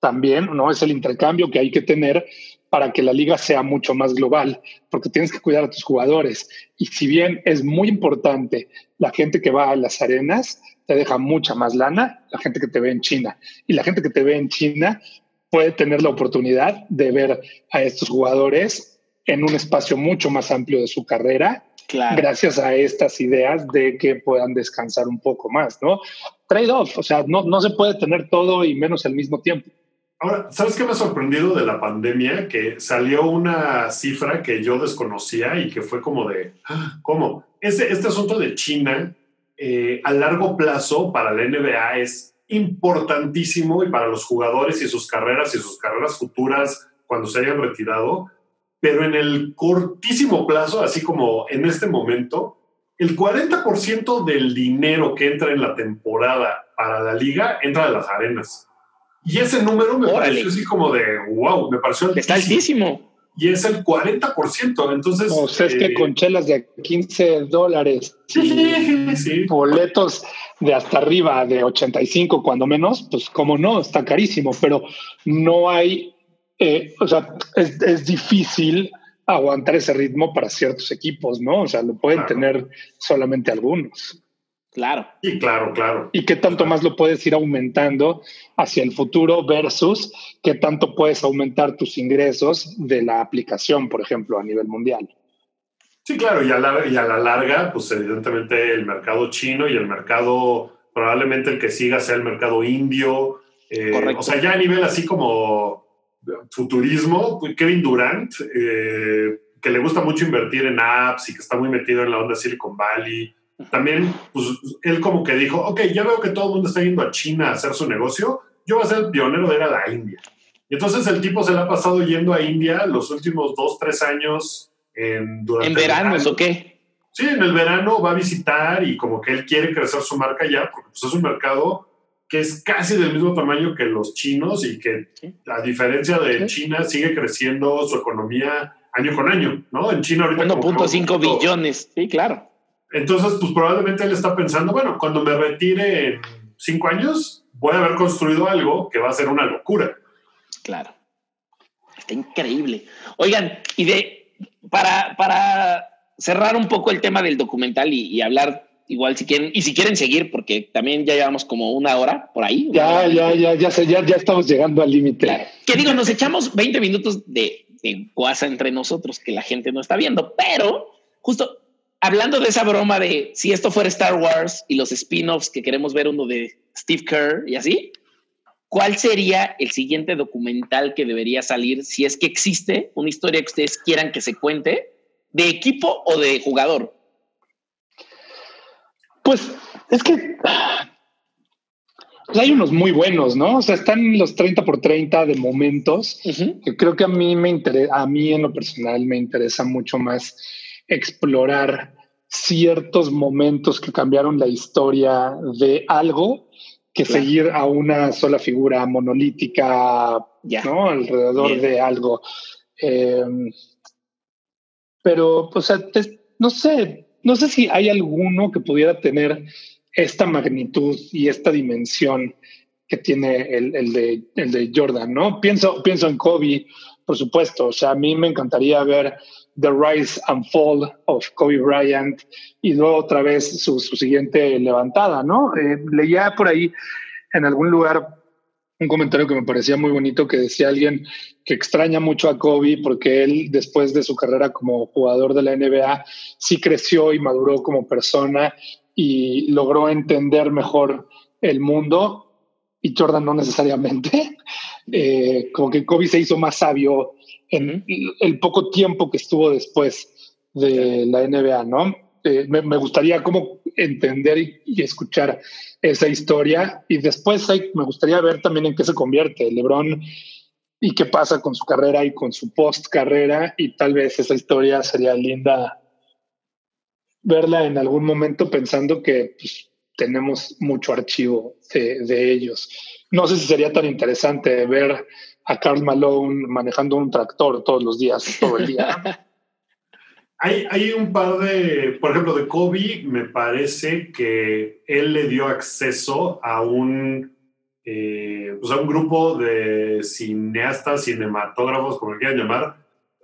Speaker 2: también, ¿no? Es el intercambio que hay que tener para que la liga sea mucho más global, porque tienes que cuidar a tus jugadores. Y si bien es muy importante la gente que va a las arenas, te deja mucha más lana la gente que te ve en China. Y la gente que te ve en China puede tener la oportunidad de ver a estos jugadores en un espacio mucho más amplio de su carrera, gracias a estas ideas de que puedan descansar un poco más, ¿no? Trade-off, o sea, no, no se puede tener todo y menos al mismo tiempo.
Speaker 3: Ahora, ¿sabes qué me ha sorprendido de la pandemia? Que salió una cifra que yo desconocía y que fue como de, ah, ¿cómo? Este, este asunto de China eh, a largo plazo para la NBA es importantísimo y para los jugadores y sus carreras y sus carreras futuras cuando se hayan retirado, pero en el cortísimo plazo, así como en este momento, el 40% del dinero que entra en la temporada para la liga entra de las arenas. Y ese número me pareció así como de, wow, me pareció
Speaker 4: altísimo. Está altísimo.
Speaker 3: Y es el 40%. Entonces.
Speaker 2: O sea, es que eh, con chelas de 15 dólares, sí, boletos de hasta arriba de 85, cuando menos, pues como no, está carísimo, pero no hay. Eh, o sea, es, difícil aguantar ese ritmo para ciertos equipos, ¿no? O sea, lo pueden tener solamente algunos.
Speaker 4: Claro.
Speaker 3: Y claro, claro.
Speaker 2: ¿Y qué tanto más lo puedes ir aumentando hacia el futuro versus qué tanto puedes aumentar tus ingresos de la aplicación, por ejemplo, a nivel mundial?
Speaker 3: Sí, claro, y a la, y a la larga, pues evidentemente el mercado chino y el mercado, probablemente el que siga sea el mercado indio. Eh, o sea, ya a nivel así como futurismo, Kevin Durant, eh, que le gusta mucho invertir en apps y que está muy metido en la onda Silicon Valley también, pues él como que dijo, ok, ya veo que todo el mundo está yendo a China a hacer su negocio, yo voy a ser el pionero de ir a la India. Y entonces el tipo se le ha pasado yendo a India los últimos dos, tres años en,
Speaker 4: durante ¿En verano o qué?
Speaker 3: Sí, en el verano va a visitar y como que él quiere crecer su marca ya, porque pues, es un mercado que es casi del mismo tamaño que los chinos y que a diferencia de China sigue creciendo su economía año con año, ¿no? En China ahorita...
Speaker 4: 1.5 billones, sí, claro.
Speaker 3: Entonces, pues probablemente él está pensando, bueno, cuando me retire en cinco años, voy a haber construido algo que va a ser una locura.
Speaker 4: Claro. Está increíble. Oigan, y de para, para cerrar un poco el tema del documental y, hablar igual si quieren, y si quieren seguir, porque también ya llevamos como una hora por ahí.
Speaker 2: Ya, ya, ya, ya, ya, ya estamos llegando al límite. Claro.
Speaker 4: Que digo, nos echamos 20 minutos de, de guasa entre nosotros que la gente no está viendo, pero justo hablando de esa broma de si esto fuera Star Wars y los spin-offs que queremos ver uno de Steve Kerr y así, ¿cuál sería el siguiente documental que debería salir si es que existe una historia que ustedes quieran que se cuente de equipo o de jugador?
Speaker 2: Pues es que pues hay unos muy buenos, ¿no? O sea, están los 30 por 30 de momentos, que creo que a mí me interesa, a mí en lo personal me interesa mucho más explorar ciertos momentos que cambiaron la historia de algo que seguir a una sola figura monolítica, ¿no? Alrededor de algo. Em, pero, pues, no sé, no sé si hay alguno que pudiera tener esta magnitud y esta dimensión que tiene el, el, de, el de Jordan, ¿no? Pienso, pienso en Kobe, por supuesto. O sea, a mí me encantaría ver The Rise and Fall of Kobe Bryant y luego otra vez su, siguiente levantada, ¿no? Eh, leía por ahí en algún lugar un comentario que me parecía muy bonito que decía alguien que extraña mucho a Kobe porque él después de su carrera como jugador de la NBA sí creció y maduró como persona y logró entender mejor el mundo y Jordan no necesariamente. Eh, como que Kobe se hizo más sabio en el poco tiempo que estuvo después de la NBA, ¿no? Eh, me, gustaría como entender y, escuchar esa historia y después me gustaría ver también en qué se convierte LeBron y qué pasa con su carrera y con su post carrera y tal vez esa historia sería linda verla en algún momento pensando que pues, tenemos mucho archivo de, de ellos. No sé si sería tan interesante ver a Carl Malone manejando un tractor todos los días, todo el día.
Speaker 3: hay, hay un par de, por ejemplo, de Kobe, me parece que él le dio acceso a un, eh, pues a un grupo de cineastas, cinematógrafos, como quieran llamar,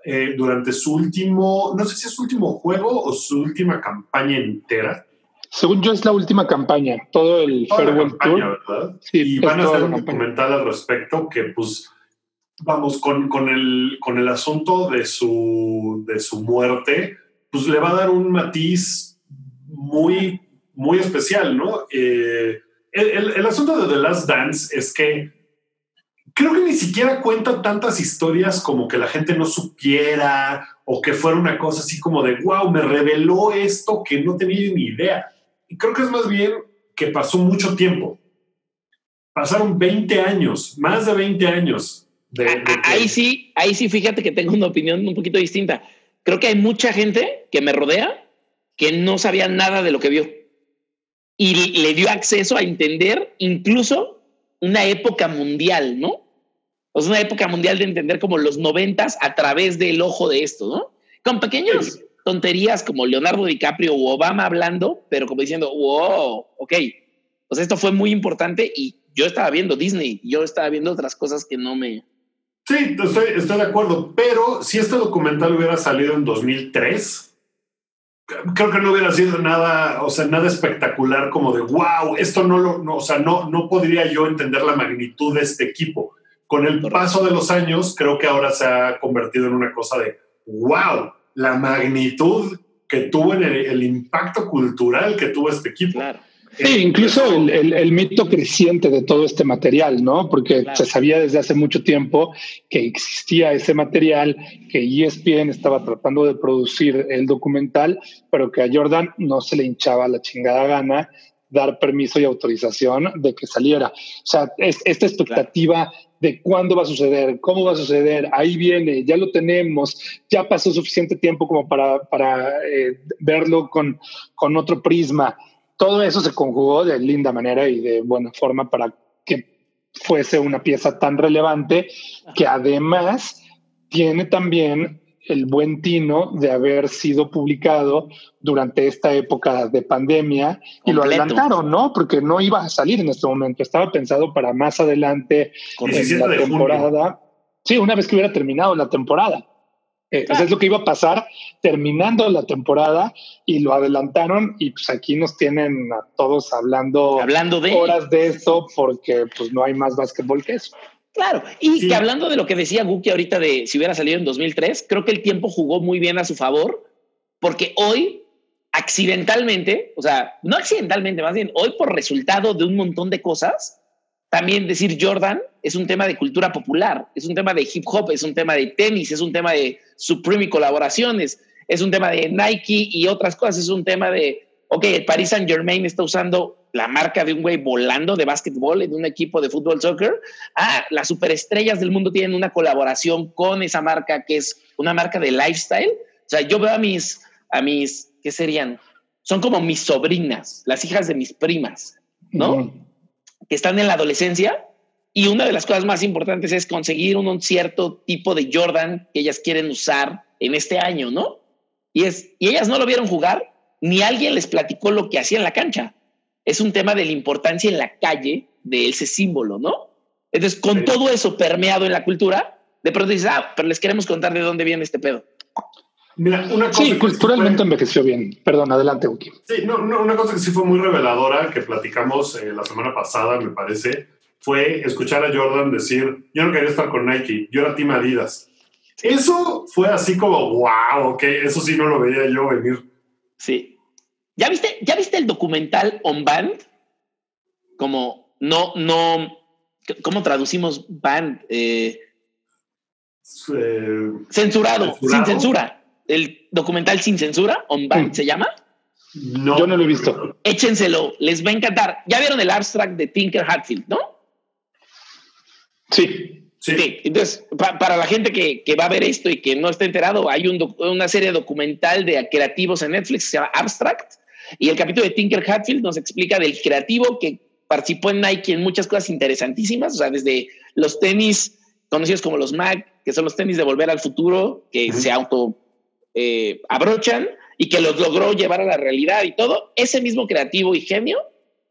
Speaker 3: eh, durante su último, no sé si es su último juego o su última campaña entera.
Speaker 2: Según yo es la última campaña, todo el
Speaker 3: Farewell Tour. ¿verdad? Sí, y van a hacer un documental al respecto que pues vamos, con, con, el, con el asunto de su, de su muerte, pues le va a dar un matiz muy, muy especial, ¿no? Eh, el, el, asunto de The Last Dance es que creo que ni siquiera cuenta tantas historias como que la gente no supiera o que fuera una cosa así como de, wow, me reveló esto que no tenía ni idea. Y creo que es más bien que pasó mucho tiempo. Pasaron 20 años, más de 20 años. De,
Speaker 4: Ahí sí, ahí sí, fíjate que tengo una opinión un poquito distinta. Creo que hay mucha gente que me rodea que no sabía nada de lo que vio y le dio acceso a entender incluso una época mundial, ¿no? O sea, una época mundial de entender como los noventas a través del ojo de esto, ¿no? Con pequeñas tonterías como Leonardo DiCaprio o Obama hablando, pero como diciendo, wow, ok. O sea, esto fue muy importante y yo estaba viendo Disney, yo estaba viendo otras cosas que no me...
Speaker 3: Sí, estoy, estoy de acuerdo, pero si este documental hubiera salido en 2003, creo que no hubiera sido nada, o sea, nada espectacular como de, wow, esto no lo, no, o sea, no, no podría yo entender la magnitud de este equipo. Con el paso de los años, creo que ahora se ha convertido en una cosa de, wow, la magnitud que tuvo en el, impacto cultural que tuvo este equipo.
Speaker 4: Claro.
Speaker 2: Sí, incluso el, el, mito creciente de todo este material, ¿no? Porque se sabía desde hace mucho tiempo que existía ese material, que ESPN estaba tratando de producir el documental, pero que a Jordan no se le hinchaba la chingada gana dar permiso y autorización de que saliera. O sea, es, esta expectativa de cuándo va a suceder, cómo va a suceder, ahí viene, ya lo tenemos, ya pasó suficiente tiempo como para, para eh, verlo con, con otro prisma todo eso se conjugó de linda manera y de buena forma para que fuese una pieza tan relevante que además tiene también el buen tino de haber sido publicado durante esta época de pandemia y lo adelantaron, ¿no? Porque no iba a salir en este momento, estaba pensado para más adelante en la temporada. Sí, una vez que hubiera terminado la temporada. Eh, eso es lo que iba a pasar terminando la temporada y lo adelantaron y pues aquí nos tienen a todos hablando,
Speaker 4: hablando de
Speaker 2: horas de eso porque pues no hay más básquetbol que eso.
Speaker 4: Claro, y que hablando de lo que decía Guki ahorita de si hubiera salido en 2003, creo que el tiempo jugó muy bien a su favor porque hoy accidentalmente, o sea, no accidentalmente, más bien hoy por resultado de un montón de cosas, también decir Jordan es un tema de cultura popular, es un tema de hip hop, es un tema de tenis, es un tema de Supreme y colaboraciones, es un tema de Nike y otras cosas, es un tema de, ok, el Paris Saint Germain está usando la marca de un güey volando de básquetbol en un equipo de fútbol soccer. Ah, las superestrellas del mundo tienen una colaboración con esa marca que es una marca de lifestyle. O sea, yo veo a mis, a mis, ¿qué serían? Son como mis sobrinas, las hijas de mis primas, ¿no? que están en la adolescencia y una de las cosas más importantes es conseguir un, cierto tipo de Jordan que ellas quieren usar en este año, ¿no? Y, es, y ellas no lo vieron jugar, ni alguien les platicó lo que hacía en la cancha. Es un tema de la importancia en la calle de ese símbolo, ¿no? Entonces, con todo eso permeado en la cultura, de pronto dices, ah, pero les queremos contar de dónde viene este pedo.
Speaker 2: Mira, una cosa sí, culturalmente envejeció bien. Perdón, adelante, Uki.
Speaker 3: Sí, no, una cosa que sí fue muy reveladora que platicamos eh, la semana pasada, me parece, fue escuchar a Jordan decir: Yo no quería estar con Nike, yo era Team Adidas. Eso fue así como, wow, ok, eso sí no lo veía yo venir.
Speaker 4: Sí. ¿Ya viste, ¿ya viste el documental On Band? Como, no, no, ¿cómo traducimos band? Eh, eh censurado, sin censura el documental Sin Censura, On Band, ¿se llama?
Speaker 2: No, yo no lo he visto.
Speaker 4: Échenselo, les va a encantar. Ya vieron el abstract de Tinker Hatfield, ¿no?
Speaker 2: Sí.
Speaker 4: Sí. Entonces, para la gente que, va a ver esto y que no está enterado, hay una serie documental de creativos en Netflix que se llama Abstract. Y el capítulo de Tinker Hatfield nos explica del creativo que participó en Nike en muchas cosas interesantísimas, o sea, desde los tenis conocidos como los Mag, que son los tenis de volver al futuro, que se auto eh, abrochan y que los logró llevar a la realidad y todo, ese mismo creativo y genio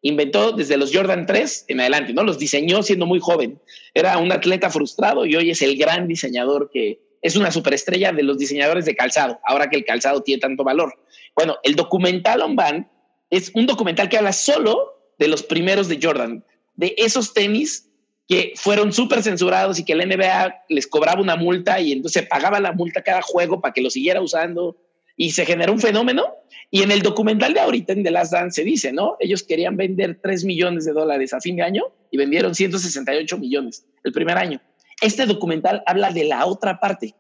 Speaker 4: inventó desde los Jordan 3 en adelante, ¿no? Los diseñó siendo muy joven. Era un atleta frustrado y hoy es el gran diseñador que es una superestrella de los diseñadores de calzado, ahora que el calzado tiene tanto valor. Bueno, el documental On Band es un documental que habla solo de los primeros de Jordan, de esos tenis que fueron súper censurados y que la NBA les cobraba una multa y entonces pagaba la multa cada juego para que lo siguiera usando y se generó un fenómeno. Y en el documental de ahorita en The Last Dance se dice, ¿no? Ellos querían vender 3 millones de dólares a fin de año y vendieron 168 millones el primer año. Este documental habla de la otra parte.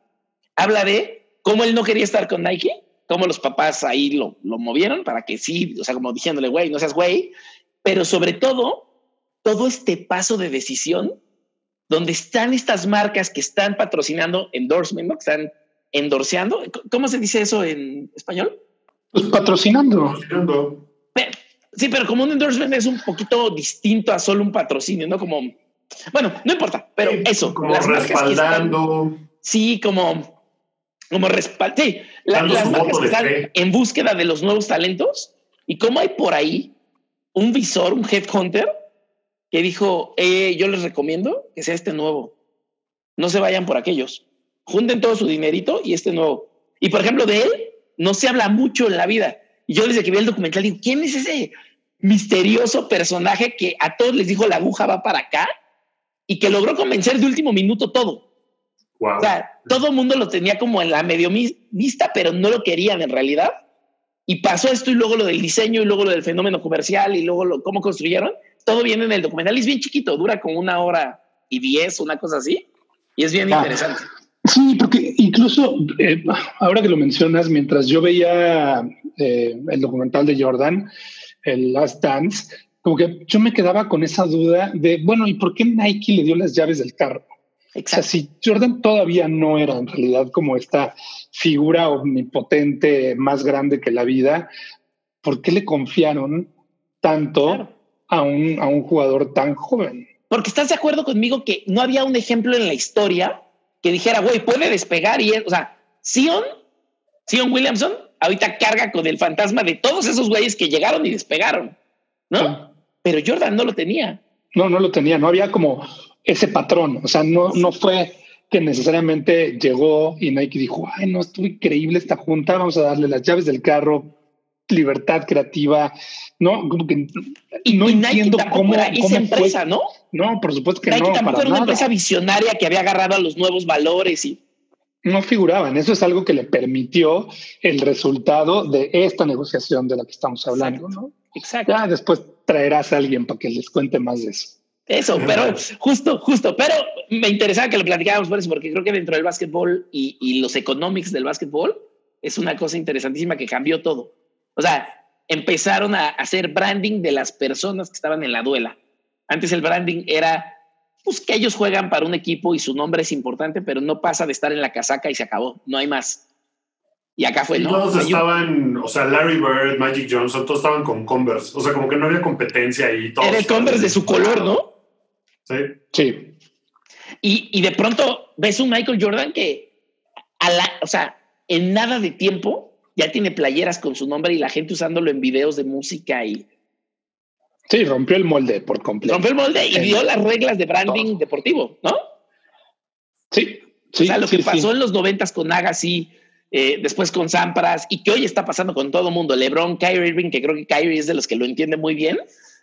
Speaker 4: Habla de cómo él no quería estar con Nike, cómo los papás ahí lo, lo movieron para que sí, o sea, como diciéndole, güey, no seas güey, pero sobre todo todo este paso de decisión donde están estas marcas que están patrocinando endorsement, ¿no? que endorseando. ¿Cómo se dice eso en español?
Speaker 2: Pues patrocinando.
Speaker 4: sí, pero como un endorsement es un poquito distinto a solo un patrocinio, ¿no? Como, bueno, no importa, pero eso.
Speaker 3: Como respaldando.
Speaker 4: sí, como, como respaldando. Sí, las marcas que están en búsqueda de los nuevos talentos y cómo hay por ahí un visor, un headhunter que dijo, eh, yo les recomiendo que sea este nuevo. No se vayan por aquellos. Junten todo su dinerito y este nuevo. Y por ejemplo, de él no se habla mucho en la vida. Y yo desde que vi el documental digo, ¿quién es ese misterioso personaje que a todos les dijo la aguja va para acá y que logró convencer de último minuto todo? O sea, todo el mundo lo tenía como en la medio vista, pero no lo querían en realidad. Y pasó esto y luego lo del diseño y luego lo del fenómeno comercial y luego lo, cómo construyeron todo viene en el documental y es bien chiquito, dura como una hora y diez, una cosa así, y es bien ah. interesante.
Speaker 2: Sí, porque incluso eh, ahora que lo mencionas, mientras yo veía eh, el documental de Jordan, el Last Dance, como que yo me quedaba con esa duda de, bueno, ¿y por qué Nike le dio las llaves del carro? O sea, si Jordan todavía no era en realidad como esta figura omnipotente más grande que la vida, ¿por qué le confiaron tanto a un, a un jugador tan joven.
Speaker 4: Porque estás de acuerdo conmigo que no había un ejemplo en la historia que dijera, güey, puede despegar y, o sea, Sion, Sion Williamson, ahorita carga con el fantasma de todos esos güeyes que llegaron y despegaron, ¿no? Pero Jordan no lo tenía.
Speaker 2: No, no lo tenía, no había como ese patrón, o sea, no, no fue que necesariamente llegó y Nike dijo, ay, no, estuvo increíble esta junta, vamos a darle las llaves del carro, libertad creativa, ¿no? Como que
Speaker 4: y, no entiendo cómo, era esa empresa, ¿no?
Speaker 2: No, por supuesto que no.
Speaker 4: Tampoco era una empresa visionaria que había agarrado a los nuevos valores y.
Speaker 2: No figuraban. Eso es algo que le permitió el resultado de esta negociación de la que estamos hablando, ¿no?
Speaker 4: Exacto.
Speaker 2: Ya después traerás a alguien para que les cuente más de eso.
Speaker 4: Eso, pero justo, justo, pero me interesaba que lo platicáramos por eso, porque creo que dentro del básquetbol y, y los economics del básquetbol es una cosa interesantísima que cambió todo. O sea, empezaron a hacer branding de las personas que estaban en la duela. Antes el branding era pues que ellos juegan para un equipo y su nombre es importante, pero no pasa de estar en la casaca y se acabó, no hay más. Y acá fue,
Speaker 3: ¿no? Todos estaban, o sea, Larry Bird, Magic Johnson, todos estaban con Converse, o sea, como que no había competencia y todo.
Speaker 4: Era el Converse de su color, ¿no?
Speaker 3: Sí.
Speaker 2: Sí.
Speaker 4: Y, y de pronto ves un Michael Jordan que, a la, o sea, en nada de tiempo ya tiene playeras con su nombre y la gente usándolo en videos de música y...
Speaker 2: Sí, rompió el molde por completo.
Speaker 4: Rompió el molde y dio las reglas de branding deportivo, ¿no?
Speaker 2: Sí, sí.
Speaker 4: O sea, lo que pasó en los noventas con Agassi, eh, después con Sampras y que hoy está pasando con todo el mundo. LeBron, Kyrie Irving, que creo que Kyrie es de los que lo entiende muy bien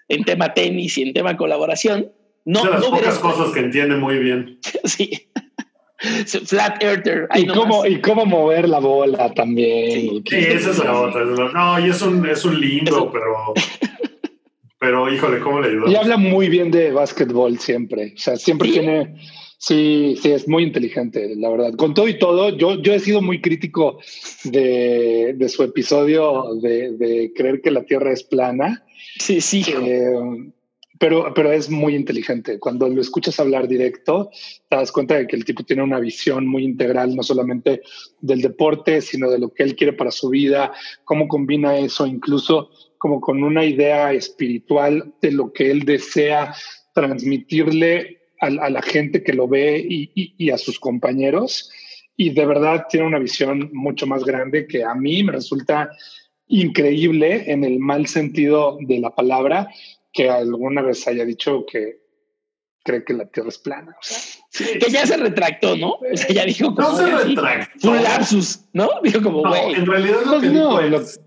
Speaker 4: en tema tenis y en tema colaboración. No,
Speaker 3: de las pocas cosas que entiende muy bien.
Speaker 4: sí. Flat Earther.
Speaker 2: Y cómo, y cómo mover la bola también.
Speaker 3: Sí, esa es la otra. No, y es un, es un lindo, pero. Pero híjole, ¿cómo le ayudó?
Speaker 2: Y habla muy bien de básquetbol siempre. O sea, siempre tiene. Sí, sí, es muy inteligente, la verdad. Con todo y todo, yo, yo he sido muy crítico de, de su episodio de, de, creer que la Tierra es plana.
Speaker 4: Sí, sí.
Speaker 2: Eh, pero, pero es muy inteligente. Cuando lo escuchas hablar directo, te das cuenta de que el tipo tiene una visión muy integral, no solamente del deporte, sino de lo que él quiere para su vida, cómo combina eso, incluso como con una idea espiritual de lo que él desea transmitirle a, la gente que lo ve y, y a sus compañeros. Y de verdad tiene una visión mucho más grande que a mí me resulta increíble en el mal sentido de la palabra que alguna vez haya dicho que cree que la Tierra es plana. O sea,
Speaker 4: que ya se retractó, ¿no? O sea, ya dijo
Speaker 3: como. No se retractó.
Speaker 4: Fue un lapsus, ¿no? Dijo como, güey.
Speaker 3: en realidad lo pues que no, dijo es,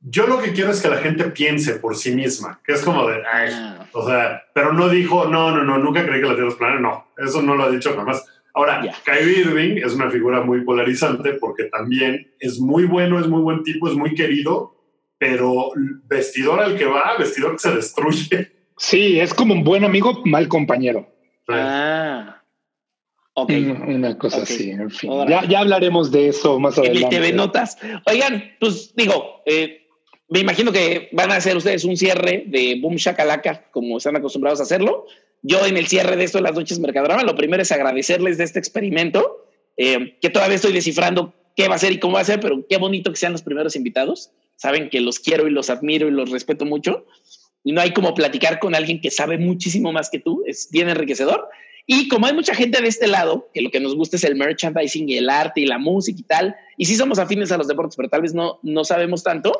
Speaker 3: yo lo que quiero es que la gente piense por sí misma, que es como de, ay, ah. o sea, pero no dijo, no, no, no, nunca creí que la Tierra es plana, no, eso no lo ha dicho jamás. Ahora, Kyrie Irving es una figura muy polarizante porque también es muy bueno, es muy buen tipo, es muy querido, pero vestidor al que va, vestidor que se destruye.
Speaker 2: Sí, es como un buen amigo, mal compañero.
Speaker 4: Ah.
Speaker 2: Ok. Una cosa así, en fin. Ya, ya, hablaremos de eso más adelante.
Speaker 4: En TV Notas. Oigan, pues digo, eh, me imagino que van a hacer ustedes un cierre de Boom Shakalaka, como están acostumbrados a hacerlo. Yo en el cierre de esto de las noches Mercadorama, lo primero es agradecerles de este experimento, eh, que todavía estoy descifrando qué va a ser y cómo va a ser, pero qué bonito que sean los primeros invitados. Saben que los quiero y los admiro y los respeto mucho. Y no hay como platicar con alguien que sabe muchísimo más que tú, es bien enriquecedor. Y como hay mucha gente de este lado, que lo que nos gusta es el merchandising y el arte y la música y tal, y sí somos afines a los deportes, pero tal vez no, no sabemos tanto,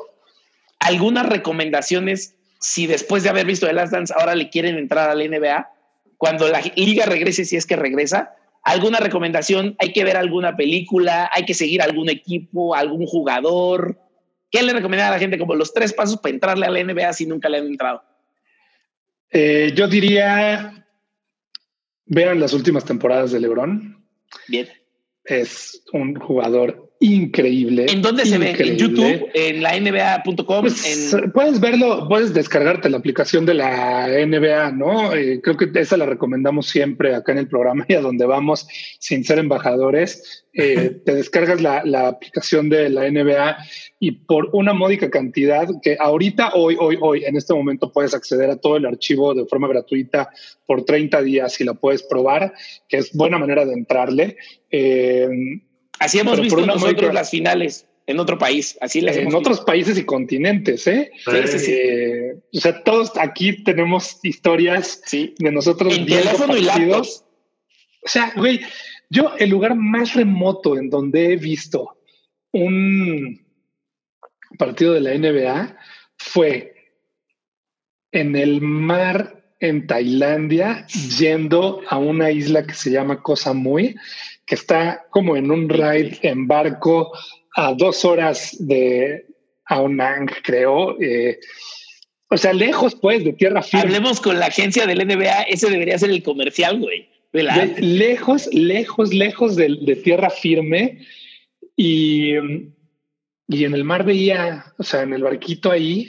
Speaker 4: algunas recomendaciones si después de haber visto The Last Dance ahora le quieren entrar a la NBA, cuando la liga regrese, si es que regresa, alguna recomendación, hay que ver alguna película, hay que seguir algún equipo, algún jugador. ¿Qué le recomienda a la gente como los tres pasos para entrarle a la NBA si nunca le han entrado?
Speaker 2: Eh, yo diría, vean las últimas temporadas de LeBron.
Speaker 4: Bien.
Speaker 2: Es un jugador increíble.
Speaker 4: ¿En dónde se ve? ¿En YouTube? ¿En la NBA.com?
Speaker 2: Pues, puedes verlo, puedes descargarte la aplicación de la NBA, ¿no? Eh, creo que esa la recomendamos siempre acá en el programa y a donde vamos sin ser embajadores. Eh, te descargas la, la, aplicación de la NBA y por una módica cantidad que ahorita, hoy, hoy, hoy, en este momento puedes acceder a todo el archivo de forma gratuita por 30 días y la puedes probar, que es buena manera de entrarle. Eh,
Speaker 4: Así hemos visto nosotros las finales en otro país. Así las
Speaker 2: En otros países y continentes, ¿eh? Sí, sí, eh, o sea, todos aquí tenemos historias de nosotros.
Speaker 4: En teléfono y laptops.
Speaker 2: O sea, güey, yo el lugar más remoto en donde he visto un partido de la NBA fue en el mar en Tailandia yendo a una isla que se llama Cosa Muy que está como en un ride en barco a dos horas de Aonang, creo. Eh, o sea, lejos, pues, de tierra firme.
Speaker 4: Hablemos con la agencia del NBA, ese debería ser el comercial, güey.
Speaker 2: lejos, lejos, lejos de, de tierra firme. Y, y en el mar veía, o sea, en el barquito ahí,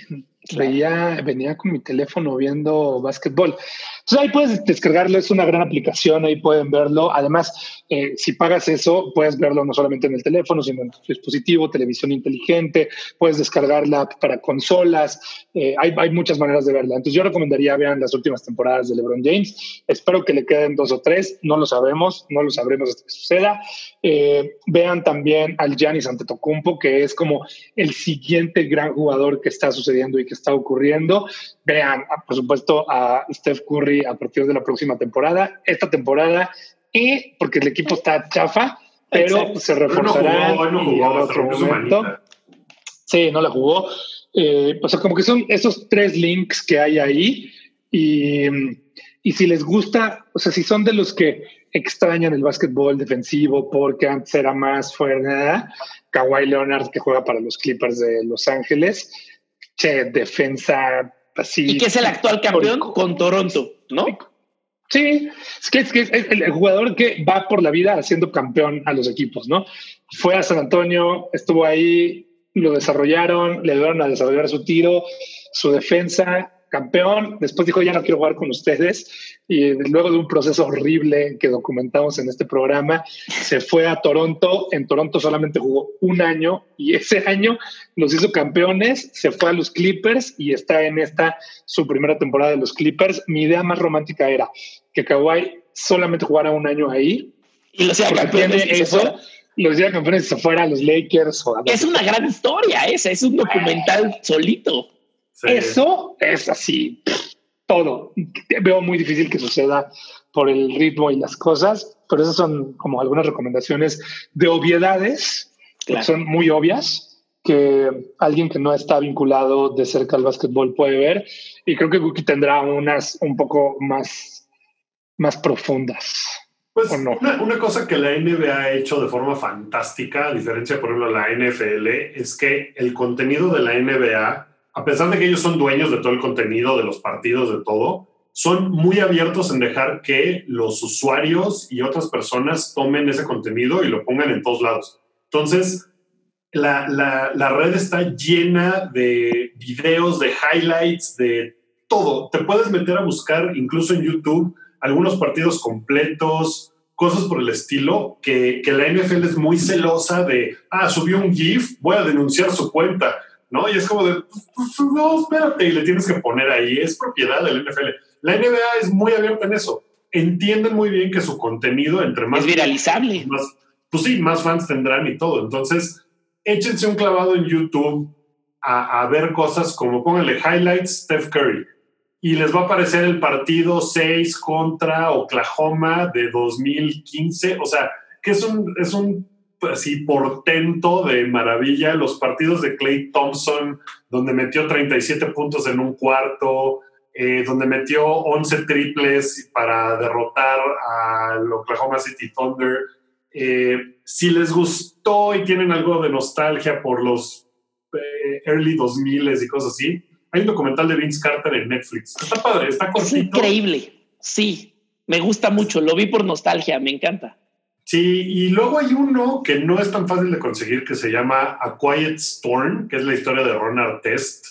Speaker 2: veía, venía con mi teléfono viendo básquetbol. Entonces ahí puedes descargarlo, es una gran aplicación, ahí pueden verlo. Además, eh, si pagas eso, puedes verlo no solamente en el teléfono, sino en tu dispositivo, televisión inteligente, puedes descargar la app para consolas, eh, hay, hay, muchas maneras de verla. Entonces yo recomendaría vean las últimas temporadas de LeBron James. Espero que le queden dos o tres, no lo sabemos, no lo sabremos hasta que suceda. Eh, vean también al Giannis Antetokounmpo, que es como el siguiente gran jugador que está sucediendo y que está ocurriendo. Vean, por supuesto, a Steph Curry a partir de la próxima temporada. Esta temporada y porque el equipo está chafa, pero se reforzará.
Speaker 3: No no jugó, otro momento.
Speaker 2: Sí, no la jugó. Eh, o sea, como que son esos tres links que hay ahí y, y si les gusta, o sea, si son de los que extrañan el básquetbol defensivo porque antes era más fuera, Kawhi Leonard que juega para los Clippers de Los Ángeles, che, defensa así.
Speaker 4: Y que es el actual campeón con Toronto, ¿no?
Speaker 2: Sí, es que, es que es el jugador que va por la vida haciendo campeón a los equipos, ¿no? Fue a San Antonio, estuvo ahí, lo desarrollaron, le ayudaron a desarrollar su tiro, su defensa, campeón, después dijo ya no quiero jugar con ustedes y luego de un proceso horrible que documentamos en este programa, se fue a Toronto, en Toronto solamente jugó un año y ese año los hizo campeones, se fue a los Clippers y está en esta su primera temporada de los Clippers. Mi idea más romántica era que Kawhi solamente jugara un año ahí
Speaker 4: y lo sea campeones
Speaker 2: eso los hiciera campeones se fuera a los Lakers o a
Speaker 4: Es una gran historia esa, es un documental solito.
Speaker 2: Eso es así, todo. Veo muy difícil que suceda por el ritmo y las cosas, pero esas son como algunas recomendaciones de obviedades, que son muy obvias, que alguien que no está vinculado de cerca al básquetbol puede ver. Y creo que Guki tendrá unas un poco más, más profundas.
Speaker 3: Pues una, cosa que la NBA ha hecho de forma fantástica, a diferencia, por ejemplo, de la NFL, es que el contenido de la NBA, a pesar de que ellos son dueños de todo el contenido, de los partidos, de todo, son muy abiertos en dejar que los usuarios y otras personas tomen ese contenido y lo pongan en todos lados. Entonces, la, la, red está llena de videos, de highlights, de todo. Te puedes meter a buscar incluso en YouTube algunos partidos completos, cosas por el estilo, que, que, la NFL es muy celosa de, ah, subió un GIF, voy a denunciar su cuenta, ¿no? Y es como de, pues, pues, no, espérate, y le tienes que poner ahí, es propiedad del NFL. La NBA es muy abierta en eso. Entienden muy bien que su contenido, entre más...
Speaker 4: Es viralizable.
Speaker 3: Más, pues sí, más fans tendrán y todo. Entonces, échense un clavado en YouTube a, a ver cosas como pónganle highlights Steph Curry y les va a aparecer el partido 6 contra Oklahoma de 2015. O sea, que es un, es un así portento de maravilla. Los partidos de Clay Thompson, donde metió 37 puntos en un cuarto, eh, donde metió 11 triples para derrotar al Oklahoma City Thunder. Eh, si les gustó y tienen algo de nostalgia por los eh, early 2000 y cosas así, hay un documental de Vince Carter en Netflix. Está padre, está cortito.
Speaker 4: Es increíble. Sí, me gusta mucho. Lo vi por nostalgia, me encanta.
Speaker 3: Sí, y luego hay uno que no es tan fácil de conseguir que se llama A Quiet Storm, que es la historia de Ron Artest,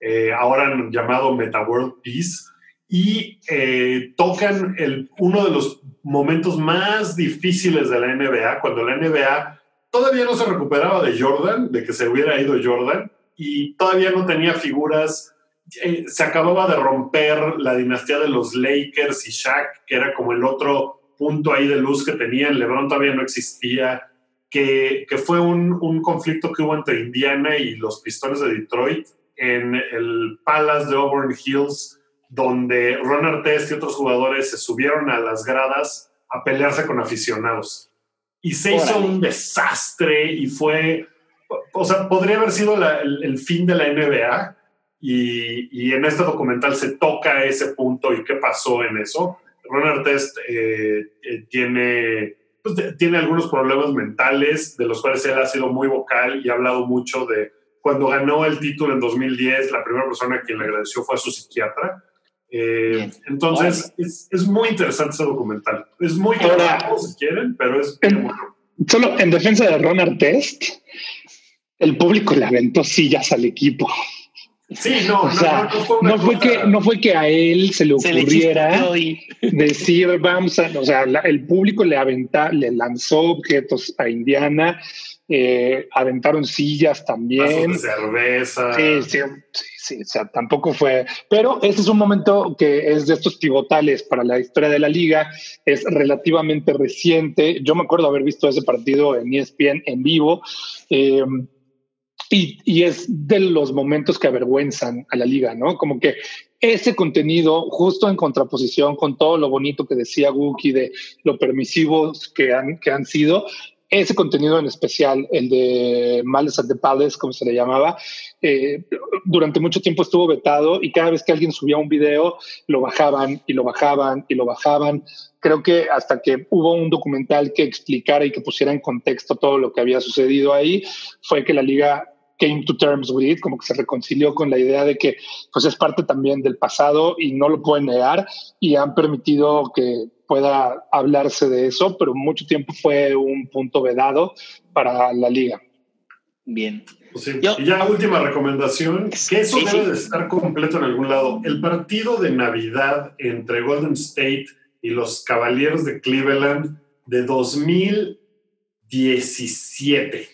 Speaker 3: eh, ahora llamado Meta World Peace, y eh, tocan el, uno de los momentos más difíciles de la NBA, cuando la NBA todavía no se recuperaba de Jordan, de que se hubiera ido Jordan, y todavía no tenía figuras. Eh, se acababa de romper la dinastía de los Lakers y Shaq, que era como el otro punto ahí de luz que tenían. LeBron todavía no existía. Que, que fue un, un, conflicto que hubo entre Indiana y los Pistones de Detroit en el Palace de Auburn Hills, donde Ron Artest y otros jugadores se subieron a las gradas a pelearse con aficionados. Y se hizo un desastre y fue o sea, podría haber sido el, fin de la NBA y, en este documental se toca ese punto y qué pasó en eso. Ron Artest eh, eh, tiene, pues, tiene algunos problemas mentales de los cuales él ha sido muy vocal y ha hablado mucho de cuando ganó el título en 2010, la primera persona a quien le agradeció fue a su psiquiatra. Eh, entonces, es, muy interesante ese documental. Es muy claro si quieren, pero es
Speaker 2: Solo en defensa de Ron Artest, el público le aventó sillas al equipo.
Speaker 3: Sí, no,
Speaker 2: no, fue, que no fue que a él se le ocurriera decir vamos a, o sea, el público le aventó, le lanzó objetos a Indiana, eh, aventaron sillas también.
Speaker 3: cerveza.
Speaker 2: Sí, sí, sí, o sea, tampoco fue. Pero este es un momento que es de estos pivotales para la historia de la liga, es relativamente reciente. Yo me acuerdo haber visto ese partido en ESPN en vivo. Eh, y, es de los momentos que avergüenzan a la liga, ¿no? Como que ese contenido, justo en contraposición con todo lo bonito que decía Wookie de lo permisivos que han, que han sido, ese contenido en especial, el de Males at the Palace, como se le llamaba, eh, durante mucho tiempo estuvo vetado y cada vez que alguien subía un video, lo bajaban y lo bajaban y lo bajaban. Creo que hasta que hubo un documental que explicara y que pusiera en contexto todo lo que había sucedido ahí, fue que la liga came to terms with it, como que se reconcilió con la idea de que pues es parte también del pasado y no lo pueden negar y han permitido que pueda hablarse de eso, pero mucho tiempo fue un punto vedado para la liga.
Speaker 4: Bien.
Speaker 3: Pues y ya última recomendación, que eso debe de estar completo en algún lado. El partido de Navidad entre Golden State y los Caballeros de Cleveland de 2017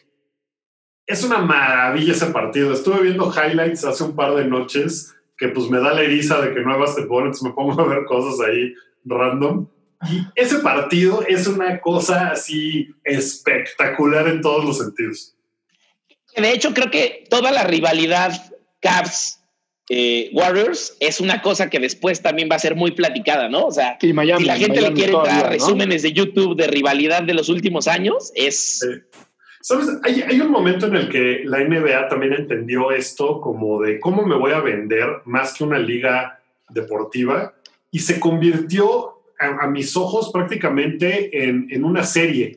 Speaker 3: es una maravilla ese partido. Estuve viendo highlights hace un par de noches que pues me da la eriza de que no hay basquetbol, entonces me pongo a ver cosas ahí random. Y ese partido es una cosa así espectacular en todos los sentidos.
Speaker 4: De hecho, creo que toda la rivalidad Cavs eh, Warriors es una cosa que después también va a ser muy platicada, ¿no? O sea, si la gente le quiere dar resúmenes de YouTube de rivalidad de los últimos años, es,
Speaker 3: Sabes, hay, un momento en el que la NBA también entendió esto como de cómo me voy a vender más que una liga deportiva y se convirtió a, mis ojos prácticamente en, en una serie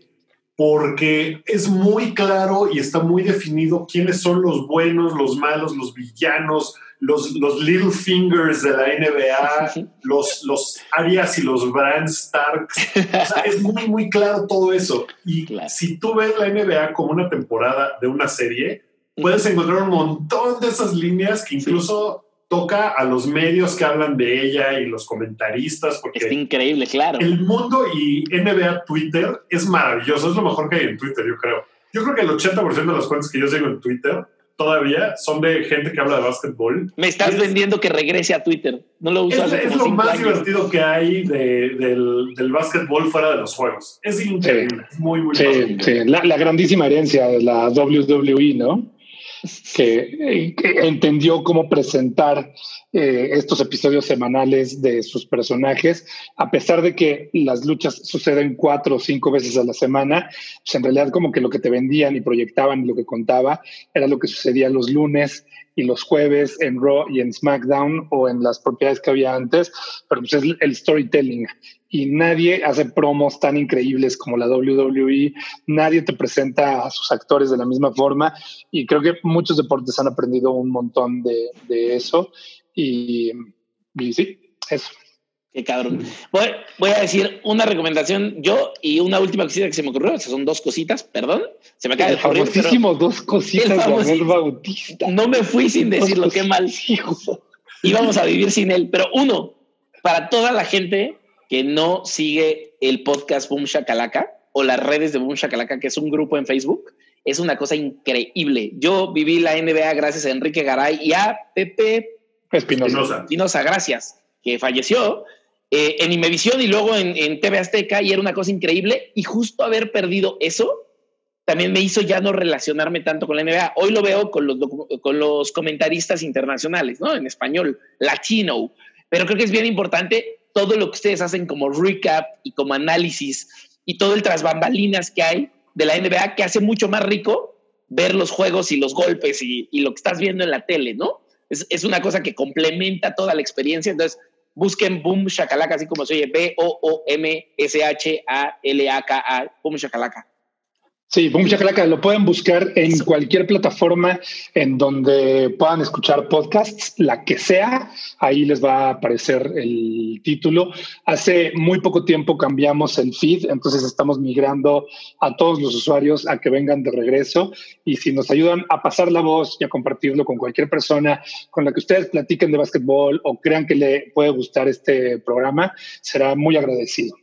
Speaker 3: porque es muy claro y está muy definido quiénes son los buenos, los malos, los villanos, los, los Little Fingers de la NBA, los, los Arias y los Brand Starks. O sea, es muy, muy claro todo eso. Y si tú ves la NBA como una temporada de una serie, puedes encontrar un montón de esas líneas que incluso toca a los medios que hablan de ella y los comentaristas. Porque
Speaker 4: es increíble, claro.
Speaker 3: El mundo y NBA Twitter es maravilloso, es lo mejor que hay en Twitter, yo creo. Yo creo que el 80% de las cuentas que yo sigo en Twitter todavía son de gente que habla de básquetbol.
Speaker 4: Me estás vendiendo que regrese a Twitter. No lo usas.
Speaker 3: Es, es lo más divertido que hay del, del básquetbol fuera de los juegos. Es increíble. muy, muy
Speaker 2: sí, sí. La, la, grandísima herencia de la WWE, ¿no? Que, entendió cómo presentar eh, estos episodios semanales de sus personajes, a pesar de que las luchas suceden cuatro o cinco veces a la semana, pues en realidad como que lo que te vendían y proyectaban y lo que contaba era lo que sucedía los lunes y los jueves en Raw y en SmackDown o en las propiedades que había antes, pero pues es el storytelling y nadie hace promos tan increíbles como la WWE, nadie te presenta a sus actores de la misma forma y creo que muchos deportes han aprendido un montón de, de eso y, y, sí, eso.
Speaker 4: Qué cabrón. Voy, voy, a decir una recomendación yo y una última cosita que se me ocurrió. son dos cositas, perdón. Se me acaba de
Speaker 2: ocurrir. Famosísimo, dos cositas de Bautista.
Speaker 4: No me fui sin decirlo, qué mal. Íbamos a vivir sin él. Pero uno, para toda la gente que no sigue el podcast Boom Shakalaka o las redes de Boom Shakalaka, que es un grupo en Facebook, es una cosa increíble. Yo viví la NBA gracias a Enrique Garay y a Pepe
Speaker 2: Espinosa.
Speaker 4: Espinosa, gracias, que falleció eh, en Imevisión y luego en, en, TV Azteca y era una cosa increíble. Y justo haber perdido eso también me hizo ya no relacionarme tanto con la NBA. Hoy lo veo con los, con los comentaristas internacionales, ¿no? En español, latino. Pero creo que es bien importante todo lo que ustedes hacen como recap y como análisis y todo el tras bambalinas que hay de la NBA que hace mucho más rico ver los juegos y los golpes y, lo que estás viendo en la tele, ¿no? Es, es, una cosa que complementa toda la experiencia. Entonces, busquen Boom Shakalaka, así como se oye, B-O-O-M-S-H-A-L-A-K-A, Boom Shakalaka.
Speaker 2: Sí, Boom Shakalaka lo pueden buscar en cualquier plataforma en donde puedan escuchar podcasts, la que sea, ahí les va a aparecer el título. Hace muy poco tiempo cambiamos el feed, entonces estamos migrando a todos los usuarios a que vengan de regreso. Y si nos ayudan a pasar la voz y a compartirlo con cualquier persona con la que ustedes platiquen de básquetbol o crean que le puede gustar este programa, será muy agradecido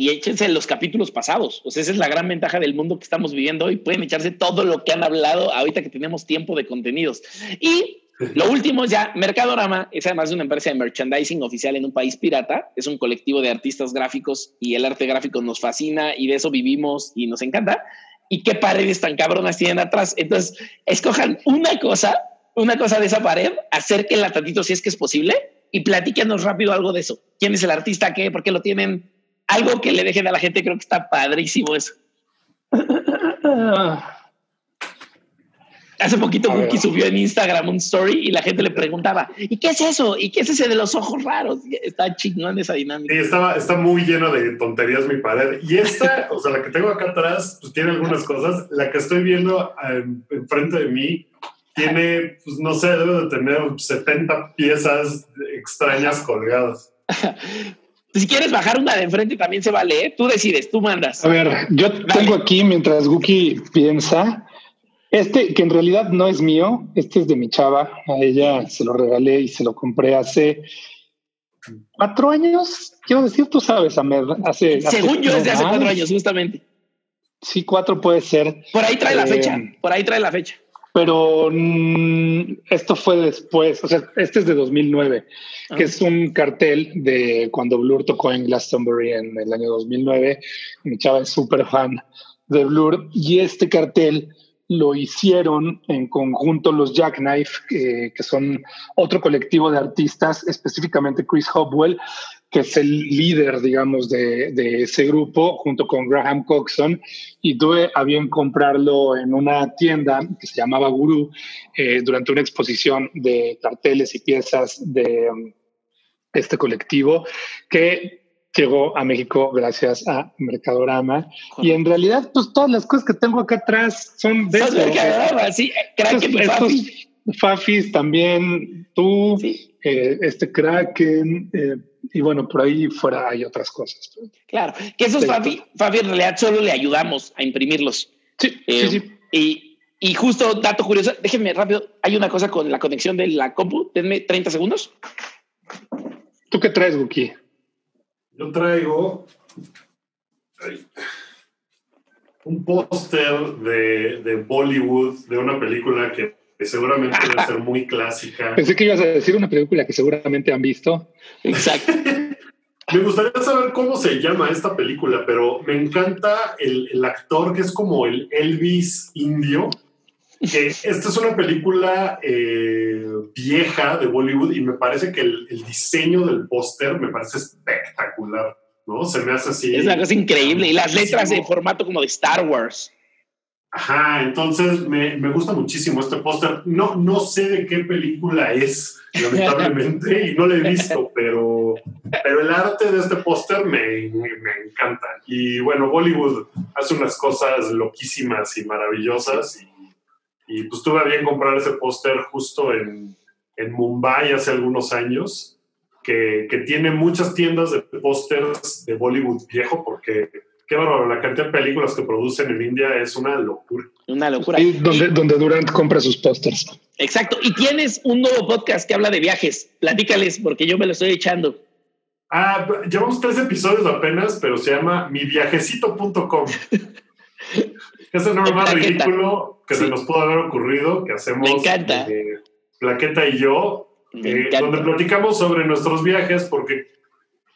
Speaker 4: y échense los capítulos pasados. Pues esa es la gran ventaja del mundo que estamos viviendo hoy. Pueden echarse todo lo que han hablado ahorita que tenemos tiempo de contenidos. Y lo último es ya, Mercadorama es además una empresa de merchandising oficial en un país pirata. Es un colectivo de artistas gráficos y el arte gráfico nos fascina y de eso vivimos y nos encanta. Y qué paredes tan cabronas tienen atrás. Entonces, escojan una cosa, una cosa de esa pared, acérquenla tantito si es que es posible y platíquenos rápido algo de eso. ¿Quién es el artista? ¿Qué? ¿Por qué lo tienen? Algo que le dejen a la gente, creo que está padrísimo eso. Hace poquito Buki subió en Instagram un story y la gente le preguntaba, ¿y qué es eso? ¿Y qué es ese de los ojos raros? Está chingón esa dinámica.
Speaker 3: Sí, estaba, está muy lleno de tonterías mi pared. Y esta, o sea, la que tengo acá atrás, pues tiene algunas cosas. La que estoy viendo enfrente de mí tiene, pues no sé, debe de tener 70 piezas extrañas colgadas.
Speaker 4: Si quieres bajar una de enfrente también se vale, ¿eh? tú decides, tú mandas.
Speaker 2: A ver, yo tengo aquí mientras Guki piensa, este que en realidad no es mío, este es de mi chava, a ella se lo regalé y se lo compré hace cuatro años, quiero decir, tú sabes, Amer, hace...
Speaker 4: Según yo, desde hace cuatro años, justamente.
Speaker 2: Sí, cuatro puede ser.
Speaker 4: Por ahí trae la eh, fecha, por ahí trae la fecha
Speaker 2: pero mm, esto fue después, o sea, este es de 2009, que es un cartel de cuando Blur tocó en Glastonbury en el año 2009. Mi chava es súper fan de Blur y este cartel lo hicieron en conjunto los Jackknife, eh, que son otro colectivo de artistas, específicamente Chris Hopwell, que es el líder, digamos, de, de, ese grupo, junto con Graham Coxon, y tuve a bien comprarlo en una tienda que se llamaba Guru eh, durante una exposición de carteles y piezas de um, este colectivo, que llegó a México gracias a Mercadorama. Y en realidad, pues todas las cosas que tengo acá atrás son de
Speaker 4: eso. Mercadorama, sí, Kraken
Speaker 2: estos, Fafis también, tú, eh, este Kraken, eh, y bueno, por ahí fuera hay otras cosas.
Speaker 4: Claro, que esos Fafi, Fafi en realidad solo le ayudamos a imprimirlos.
Speaker 2: Sí, sí,
Speaker 4: eh,
Speaker 2: sí.
Speaker 4: Y, y justo, dato curioso, déjenme rápido, hay una cosa con la conexión de la compu, denme 30 segundos.
Speaker 2: ¿Tú qué traes, Buki?
Speaker 3: Yo traigo un póster de, de, Bollywood, de una película que, seguramente debe ser muy clásica.
Speaker 2: Pensé que ibas a decir una película que seguramente han visto.
Speaker 4: Exacto.
Speaker 3: me gustaría saber cómo se llama esta película, pero me encanta el, el actor que es como el Elvis indio que esta es una película eh, vieja de Bollywood y me parece que el, diseño del póster me parece espectacular, ¿no? Se me hace así.
Speaker 4: Es una cosa increíble y las letras en formato como de Star Wars.
Speaker 3: Ajá, entonces me, me gusta muchísimo este póster. No, no sé de qué película es, lamentablemente, y no lo he visto, pero, pero el arte de este póster me, me, encanta. Y bueno, Bollywood hace unas cosas loquísimas y maravillosas y y pues tuve a bien comprar ese póster justo en, en, Mumbai hace algunos años, que, que tiene muchas tiendas de pósters de Bollywood viejo, porque qué bárbaro, la cantidad de películas que producen en India es una locura.
Speaker 4: Una locura.
Speaker 2: Y donde, donde Durant compra sus pósters.
Speaker 4: Exacto. Y tienes un nuevo podcast que habla de viajes. Platícales, porque yo me lo estoy echando.
Speaker 3: Ah, llevamos tres episodios apenas, pero se llama miviajecito.com. es el nombre más ridículo que se nos pudo haber ocurrido, que hacemos
Speaker 4: Me encanta.
Speaker 3: Eh, Plaqueta y yo, eh, donde platicamos sobre nuestros viajes, porque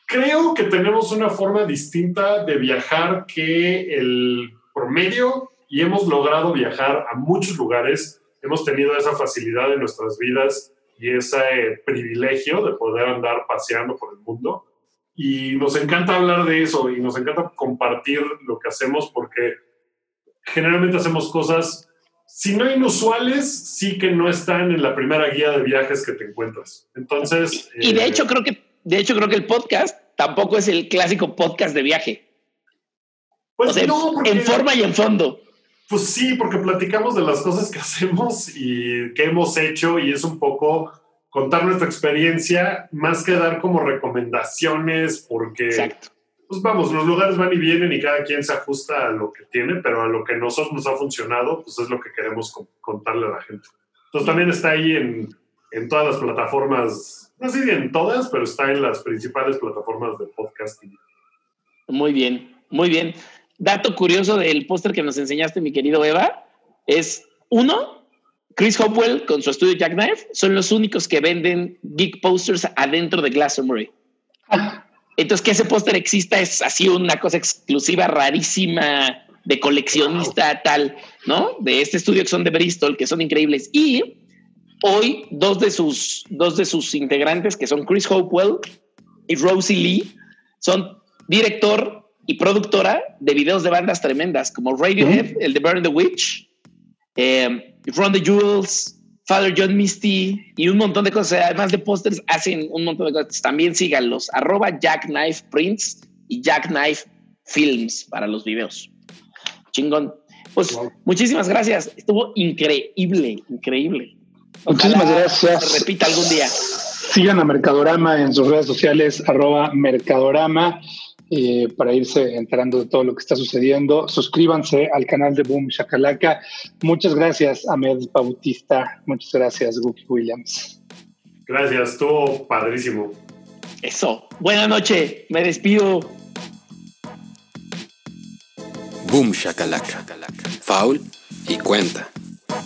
Speaker 3: creo que tenemos una forma distinta de viajar que el promedio y hemos logrado viajar a muchos lugares. Hemos tenido esa facilidad en nuestras vidas y ese privilegio de poder andar paseando por el mundo. Y nos encanta hablar de eso y nos encanta compartir lo que hacemos porque generalmente hacemos cosas, si no inusuales, sí que no están en la primera guía de viajes que te encuentras. Entonces.
Speaker 4: Y, de eh, hecho, creo que, de hecho, creo que el podcast tampoco es el clásico podcast de viaje. Pues no, en forma y en fondo.
Speaker 3: Pues sí, porque platicamos de las cosas que hacemos y que hemos hecho y es un poco contar nuestra experiencia más que dar como recomendaciones porque
Speaker 4: Exacto
Speaker 3: pues vamos, los lugares van y vienen y cada quien se ajusta a lo que tiene, pero a lo que nosotros nos ha funcionado, pues es lo que queremos contarle a la gente. Entonces también está ahí en, en todas las plataformas, no sé si en todas, pero está en las principales plataformas de podcasting.
Speaker 4: Muy bien, muy bien. Dato curioso del póster que nos enseñaste, mi querido Eva, es uno, Chris Hopwell con su estudio Jackknife son los únicos que venden geek posters adentro de Glastonbury. Entonces, que ese póster exista es así una cosa exclusiva, rarísima, de coleccionista tal, ¿no? De este estudio que son de Bristol, que son increíbles. Y hoy dos de sus, dos de sus integrantes, que son Chris Hopewell y Rosie Lee, son director y productora de videos de bandas tremendas, como Radiohead, el de Burn the Witch, eh, Run the Jewels, Father John Misty y un montón de cosas. Además de pósters, hacen un montón de cosas. También síganlos. Arroba Jackknife Prints y Jackknife Films para los videos. Chingón. Pues muchísimas gracias. Estuvo increíble, increíble.
Speaker 2: Muchísimas gracias.
Speaker 4: Se repita algún día.
Speaker 2: Sigan a Mercadorama en sus redes sociales, arroba Mercadorama. Eh, para irse enterando de todo lo que está sucediendo. Suscríbanse al canal de Boom Shakalaka. Muchas gracias, Ahmed Bautista. Muchas gracias, Guki Williams.
Speaker 3: Gracias, estuvo padrísimo.
Speaker 4: Eso. Buenas noches. Me despido.
Speaker 1: Boom Shakalaka. Foul y cuenta.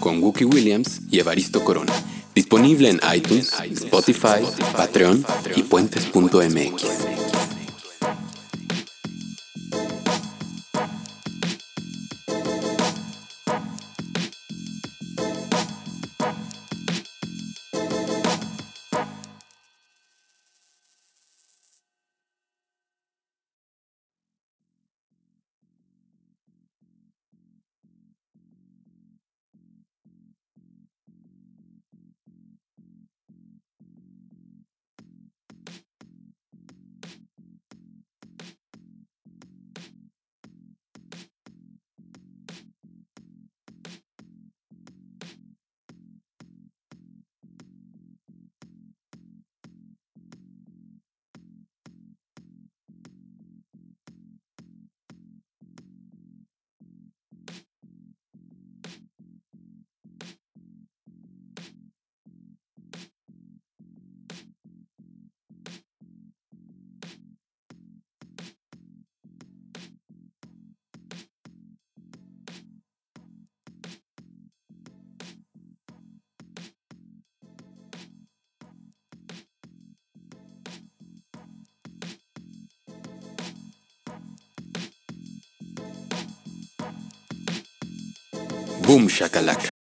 Speaker 1: Con Wookie Williams y Evaristo Corona. Disponible en iTunes, Spotify, Patreon y puentes.mx. Boom Shakalaka.